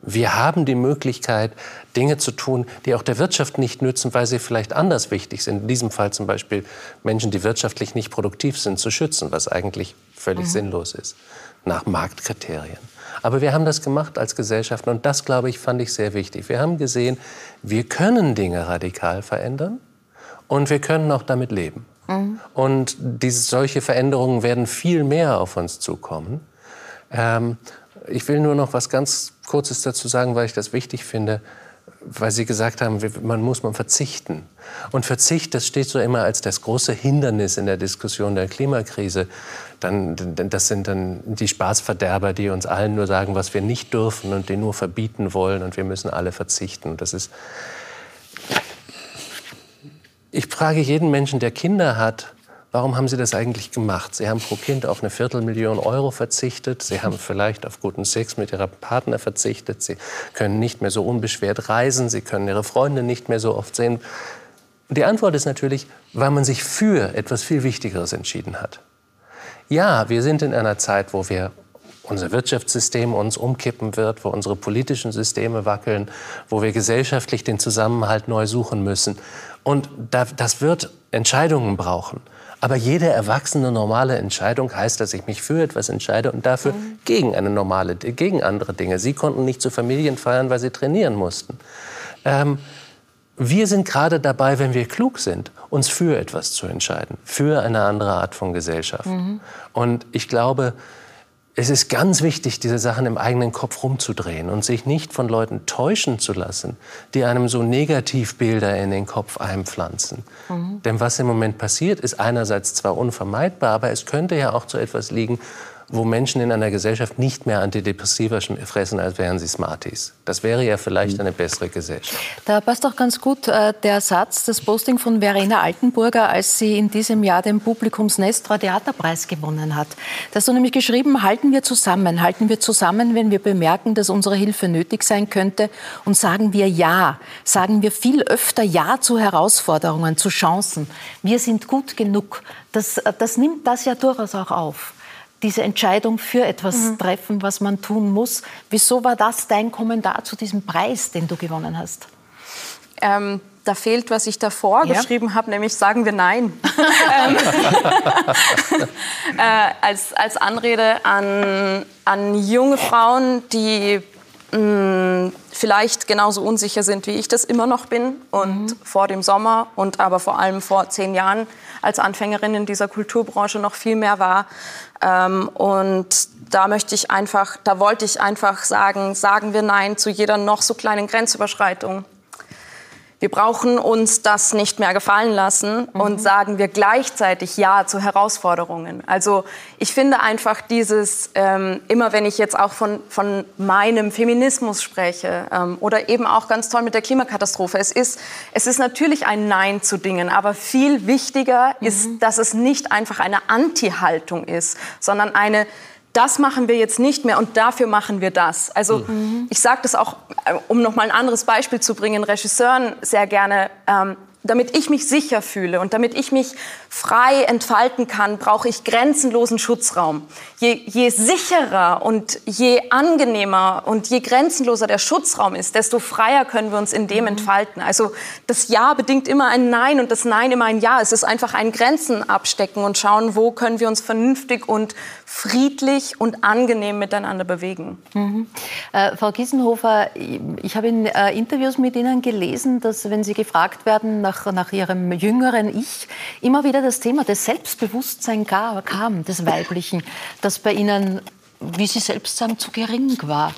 Wir haben die Möglichkeit, Dinge zu tun, die auch der Wirtschaft nicht nützen, weil sie vielleicht anders wichtig sind. In diesem Fall zum Beispiel Menschen, die wirtschaftlich nicht produktiv sind, zu schützen, was eigentlich völlig mhm. sinnlos ist, nach Marktkriterien. Aber wir haben das gemacht als Gesellschaft und das, glaube ich, fand ich sehr wichtig. Wir haben gesehen, wir können Dinge radikal verändern und wir können auch damit leben. Mhm. Und diese, solche Veränderungen werden viel mehr auf uns zukommen. Ähm, ich will nur noch was ganz Kurzes dazu sagen, weil ich das wichtig finde, weil Sie gesagt haben, man muss man verzichten. Und Verzicht, das steht so immer als das große Hindernis in der Diskussion der Klimakrise. Dann, das sind dann die Spaßverderber, die uns allen nur sagen, was wir nicht dürfen und die nur verbieten wollen und wir müssen alle verzichten. Das ist ich frage jeden Menschen, der Kinder hat, warum haben Sie das eigentlich gemacht? Sie haben pro Kind auf eine Viertelmillion Euro verzichtet. Sie haben vielleicht auf guten Sex mit Ihrem Partner verzichtet. Sie können nicht mehr so unbeschwert reisen. Sie können Ihre Freunde nicht mehr so oft sehen. Die Antwort ist natürlich, weil man sich für etwas viel Wichtigeres entschieden hat. Ja, wir sind in einer Zeit, wo wir unser Wirtschaftssystem uns umkippen wird, wo unsere politischen Systeme wackeln, wo wir gesellschaftlich den Zusammenhalt neu suchen müssen. Und das wird Entscheidungen brauchen. Aber jede erwachsene normale Entscheidung heißt, dass ich mich für etwas entscheide und dafür mhm. gegen eine normale, gegen andere Dinge. Sie konnten nicht zu Familien feiern, weil sie trainieren mussten. Ähm, wir sind gerade dabei, wenn wir klug sind, uns für etwas zu entscheiden, für eine andere Art von Gesellschaft. Mhm. Und ich glaube, es ist ganz wichtig, diese Sachen im eigenen Kopf rumzudrehen und sich nicht von Leuten täuschen zu lassen, die einem so Negativbilder in den Kopf einpflanzen. Mhm. Denn was im Moment passiert, ist einerseits zwar unvermeidbar, aber es könnte ja auch zu etwas liegen, wo Menschen in einer Gesellschaft nicht mehr Antidepressiva fressen, als wären sie Smarties. Das wäre ja vielleicht mhm. eine bessere Gesellschaft. Da passt auch ganz gut äh, der Satz, das Posting von Verena Altenburger, als sie in diesem Jahr den Publikumsnestra Theaterpreis gewonnen hat. Da hast du nämlich geschrieben, halten wir zusammen, halten wir zusammen, wenn wir bemerken, dass unsere Hilfe nötig sein könnte und sagen wir Ja, sagen wir viel öfter Ja zu Herausforderungen, zu Chancen. Wir sind gut genug. Das, das nimmt das ja durchaus auch auf diese Entscheidung für etwas mhm. treffen, was man tun muss. Wieso war das dein Kommentar zu diesem Preis, den du gewonnen hast? Ähm, da fehlt, was ich davor ja. geschrieben habe, nämlich sagen wir Nein. Ähm, äh, als, als Anrede an, an junge Frauen, die mh, vielleicht genauso unsicher sind, wie ich das immer noch bin und mhm. vor dem Sommer und aber vor allem vor zehn Jahren als Anfängerin in dieser Kulturbranche noch viel mehr war. Ähm, und da möchte ich einfach, da wollte ich einfach sagen, sagen wir Nein zu jeder noch so kleinen Grenzüberschreitung wir brauchen uns das nicht mehr gefallen lassen mhm. und sagen wir gleichzeitig Ja zu Herausforderungen. Also ich finde einfach dieses, ähm, immer wenn ich jetzt auch von, von meinem Feminismus spreche ähm, oder eben auch ganz toll mit der Klimakatastrophe, es ist, es ist natürlich ein Nein zu Dingen, aber viel wichtiger mhm. ist, dass es nicht einfach eine Anti-Haltung ist, sondern eine das machen wir jetzt nicht mehr und dafür machen wir das. Also mhm. ich sage das auch, äh, um noch mal ein anderes Beispiel zu bringen, Regisseuren sehr gerne. Ähm, damit ich mich sicher fühle und damit ich mich frei entfalten kann, brauche ich grenzenlosen Schutzraum. Je, je, sicherer und je angenehmer und je grenzenloser der Schutzraum ist, desto freier können wir uns in dem mhm. entfalten. Also das Ja bedingt immer ein Nein und das Nein immer ein Ja. Es ist einfach ein Grenzen abstecken und schauen, wo können wir uns vernünftig und friedlich und angenehm miteinander bewegen. Mhm. Äh, Frau Giesenhofer, ich habe in äh, Interviews mit Ihnen gelesen, dass wenn Sie gefragt werden nach nach, nach ihrem jüngeren Ich immer wieder das Thema des Selbstbewusstseins kam, des Weiblichen, das bei ihnen, wie Sie selbst sagen, zu gering war.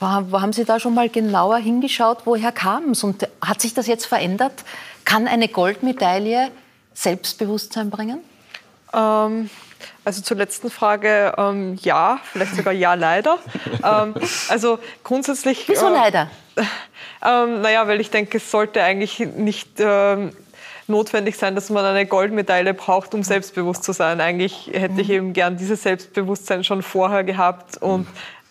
Haben Sie da schon mal genauer hingeschaut, woher kam es? Und hat sich das jetzt verändert? Kann eine Goldmedaille Selbstbewusstsein bringen? Ähm, also zur letzten Frage, ähm, ja, vielleicht sogar ja, leider. ähm, also grundsätzlich. Wieso äh, leider? Ähm, naja, weil ich denke, es sollte eigentlich nicht ähm, notwendig sein, dass man eine Goldmedaille braucht, um selbstbewusst zu sein. Eigentlich hätte ich mhm. eben gern dieses Selbstbewusstsein schon vorher gehabt und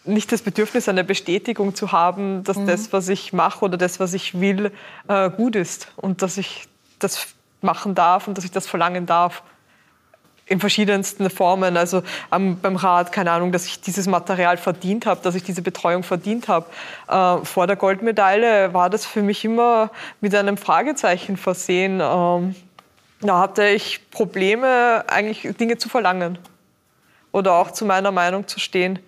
nicht das Bedürfnis, eine Bestätigung zu haben, dass mhm. das, was ich mache oder das, was ich will, äh, gut ist und dass ich das machen darf und dass ich das verlangen darf. In verschiedensten Formen. Also ähm, beim Rad, keine Ahnung, dass ich dieses Material verdient habe, dass ich diese Betreuung verdient habe. Äh, vor der Goldmedaille war das für mich immer mit einem Fragezeichen versehen. Ähm, da hatte ich Probleme, eigentlich Dinge zu verlangen oder auch zu meiner Meinung zu stehen.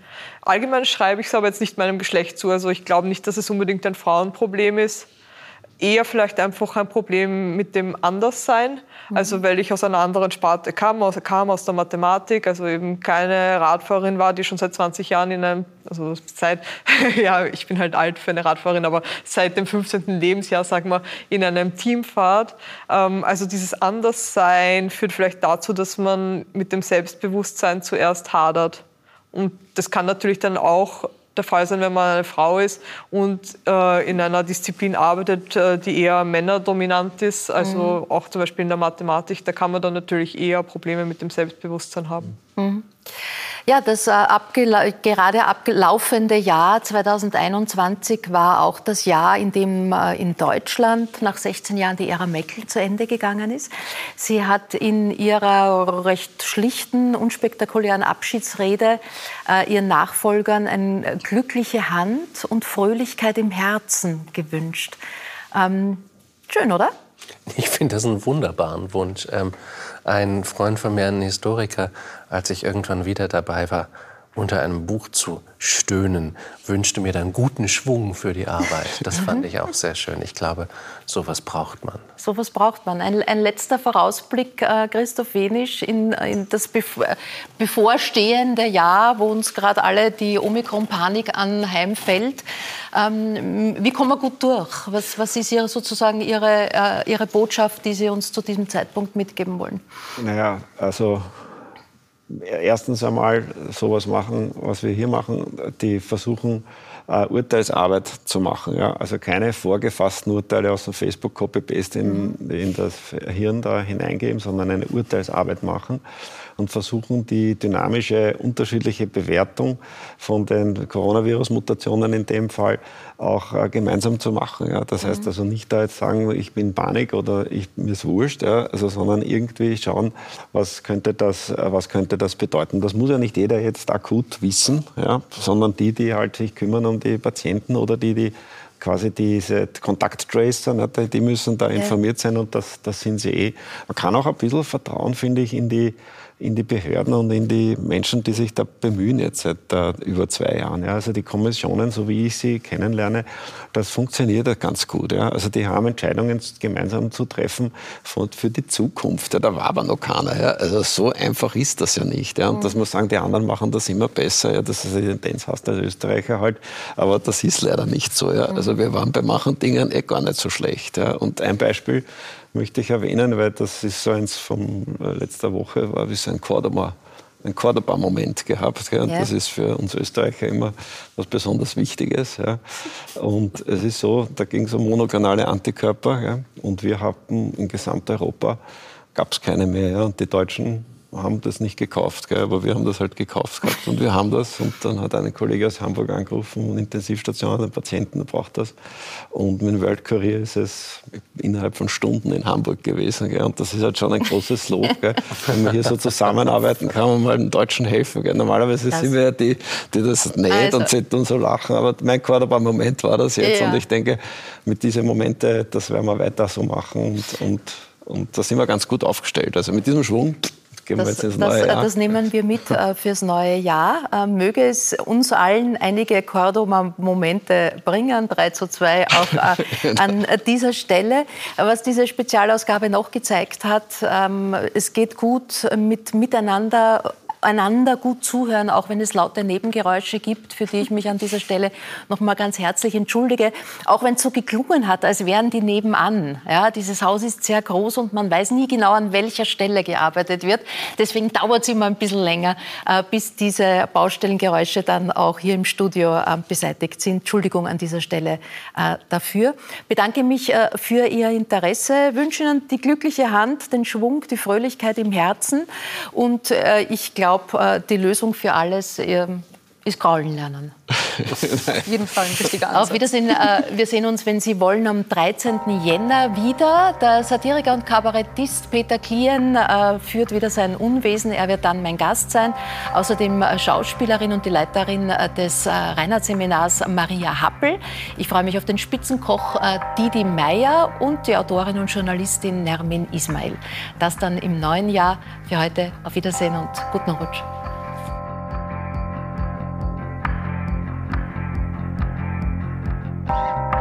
Allgemein schreibe ich es aber jetzt nicht meinem Geschlecht zu. Also ich glaube nicht, dass es unbedingt ein Frauenproblem ist eher vielleicht einfach ein Problem mit dem Anderssein. Mhm. Also weil ich aus einer anderen Sparte kam, aus, kam aus der Mathematik, also eben keine Radfahrerin war, die schon seit 20 Jahren in einem, also seit, ja, ich bin halt alt für eine Radfahrerin, aber seit dem 15. Lebensjahr, sagen wir, in einem Team fahrt. Ähm, also dieses Anderssein führt vielleicht dazu, dass man mit dem Selbstbewusstsein zuerst hadert. Und das kann natürlich dann auch der Fall sein, wenn man eine Frau ist und äh, in einer Disziplin arbeitet, äh, die eher männerdominant ist, also mhm. auch zum Beispiel in der Mathematik, da kann man dann natürlich eher Probleme mit dem Selbstbewusstsein haben. Mhm. Ja, das äh, abgela gerade abgelaufene Jahr 2021 war auch das Jahr, in dem äh, in Deutschland nach 16 Jahren die Ära Meckel zu Ende gegangen ist. Sie hat in ihrer recht schlichten, unspektakulären Abschiedsrede äh, ihren Nachfolgern eine glückliche Hand und Fröhlichkeit im Herzen gewünscht. Ähm, schön, oder? Ich finde das einen wunderbaren Wunsch. Ähm, ein Freund von mir, ein Historiker, als ich irgendwann wieder dabei war, unter einem Buch zu stöhnen, wünschte mir dann guten Schwung für die Arbeit. Das fand mhm. ich auch sehr schön. Ich glaube, sowas braucht man. Sowas braucht man. Ein, ein letzter Vorausblick, äh, Christoph Wenisch, in, in das bevorstehende Jahr, wo uns gerade alle die Omikron-Panik anheimfällt. Ähm, wie kommen wir gut durch? Was, was ist Ihre, sozusagen Ihre, äh, Ihre Botschaft, die Sie uns zu diesem Zeitpunkt mitgeben wollen? Naja, also erstens einmal sowas machen, was wir hier machen, die versuchen, äh, Urteilsarbeit zu machen. Ja? Also keine vorgefassten Urteile aus dem Facebook-Copy-Paste in, in das Hirn da hineingeben, sondern eine Urteilsarbeit machen und versuchen, die dynamische, unterschiedliche Bewertung von den Coronavirus-Mutationen in dem Fall auch äh, gemeinsam zu machen. Ja. Das mhm. heißt also nicht da jetzt sagen, ich bin Panik oder ich, mir ist wurscht, ja, also, sondern irgendwie schauen, was könnte, das, äh, was könnte das bedeuten. Das muss ja nicht jeder jetzt akut wissen, ja, sondern die, die halt sich kümmern um die Patienten oder die, die quasi diese Kontakttracer, die müssen da informiert sein und das, das sind sie eh. Man kann auch ein bisschen vertrauen, finde ich, in die in die Behörden und in die Menschen, die sich da bemühen jetzt seit äh, über zwei Jahren. Ja. Also die Kommissionen, so wie ich sie kennenlerne, das funktioniert ganz gut. Ja. Also die haben Entscheidungen gemeinsam zu treffen von, für die Zukunft. Ja. Da war aber noch keiner. Ja. Also so einfach ist das ja nicht. Ja. Und mhm. dass man sagen, die anderen machen das immer besser, ja, das ist eine Tendenz hast als Österreicher halt. Aber das ist leider nicht so. Ja. Also mhm. wir waren bei manchen Dingen eh gar nicht so schlecht. Ja. Und ein Beispiel, möchte ich erwähnen, weil das ist so eins von äh, letzter Woche, war wie so ein Cordoba ein Cordoba-Moment gehabt. Ja. das ist für uns Österreicher immer was besonders Wichtiges. Ja? Und es ist so, da ging es um monokanale Antikörper. Ja? Und wir hatten in Gesamteuropa, gab es keine mehr. Und die Deutschen haben das nicht gekauft, gell, aber wir haben das halt gekauft gehabt und wir haben das. Und dann hat ein Kollege aus Hamburg angerufen, eine Intensivstation, ein Patienten der braucht das. Und mit dem World Courier ist es innerhalb von Stunden in Hamburg gewesen. Gell. Und das ist halt schon ein großes Lob, gell, wenn man hier so zusammenarbeiten kann und mal den Deutschen helfen. Gell. Normalerweise das sind wir ja die, die das nicht also. und, und so lachen, aber mein Cordoba-Moment war das jetzt. Ja. Und ich denke, mit diesen Momenten, das werden wir weiter so machen und, und, und da sind wir ganz gut aufgestellt. Also mit diesem Schwung gehen das, wir jetzt ins neue das, Jahr. Das nehmen wir mit äh, fürs neue Jahr. Äh, möge es uns allen einige Cordoba-Momente bringen, 3 zu 2 auch äh, an dieser Stelle. Was diese Spezialausgabe noch gezeigt hat, ähm, es geht gut mit Miteinander einander gut zuhören, auch wenn es laute Nebengeräusche gibt, für die ich mich an dieser Stelle noch mal ganz herzlich entschuldige. Auch wenn es so geklungen hat, als wären die nebenan. Ja, dieses Haus ist sehr groß und man weiß nie genau, an welcher Stelle gearbeitet wird. Deswegen dauert es immer ein bisschen länger, äh, bis diese Baustellengeräusche dann auch hier im Studio äh, beseitigt sind. Entschuldigung an dieser Stelle äh, dafür. Bedanke mich für Ihr Interesse, wünsche Ihnen die glückliche Hand, den Schwung, die Fröhlichkeit im Herzen und ich glaube, glaube, äh, die Lösung für alles ähm, ist Kraulen lernen. Auf jeden Fall ein richtiger Ansatz. Auf Wiedersehen. Äh, wir sehen uns, wenn Sie wollen, am 13. Jänner wieder. Der Satiriker und Kabarettist Peter Klien äh, führt wieder sein Unwesen. Er wird dann mein Gast sein. Außerdem äh, Schauspielerin und die Leiterin des äh, Reinhard-Seminars Maria Happel. Ich freue mich auf den Spitzenkoch äh, Didi Meyer und die Autorin und Journalistin Nermin Ismail. Das dann im neuen Jahr. Für heute auf Wiedersehen und guten Rutsch. Bye.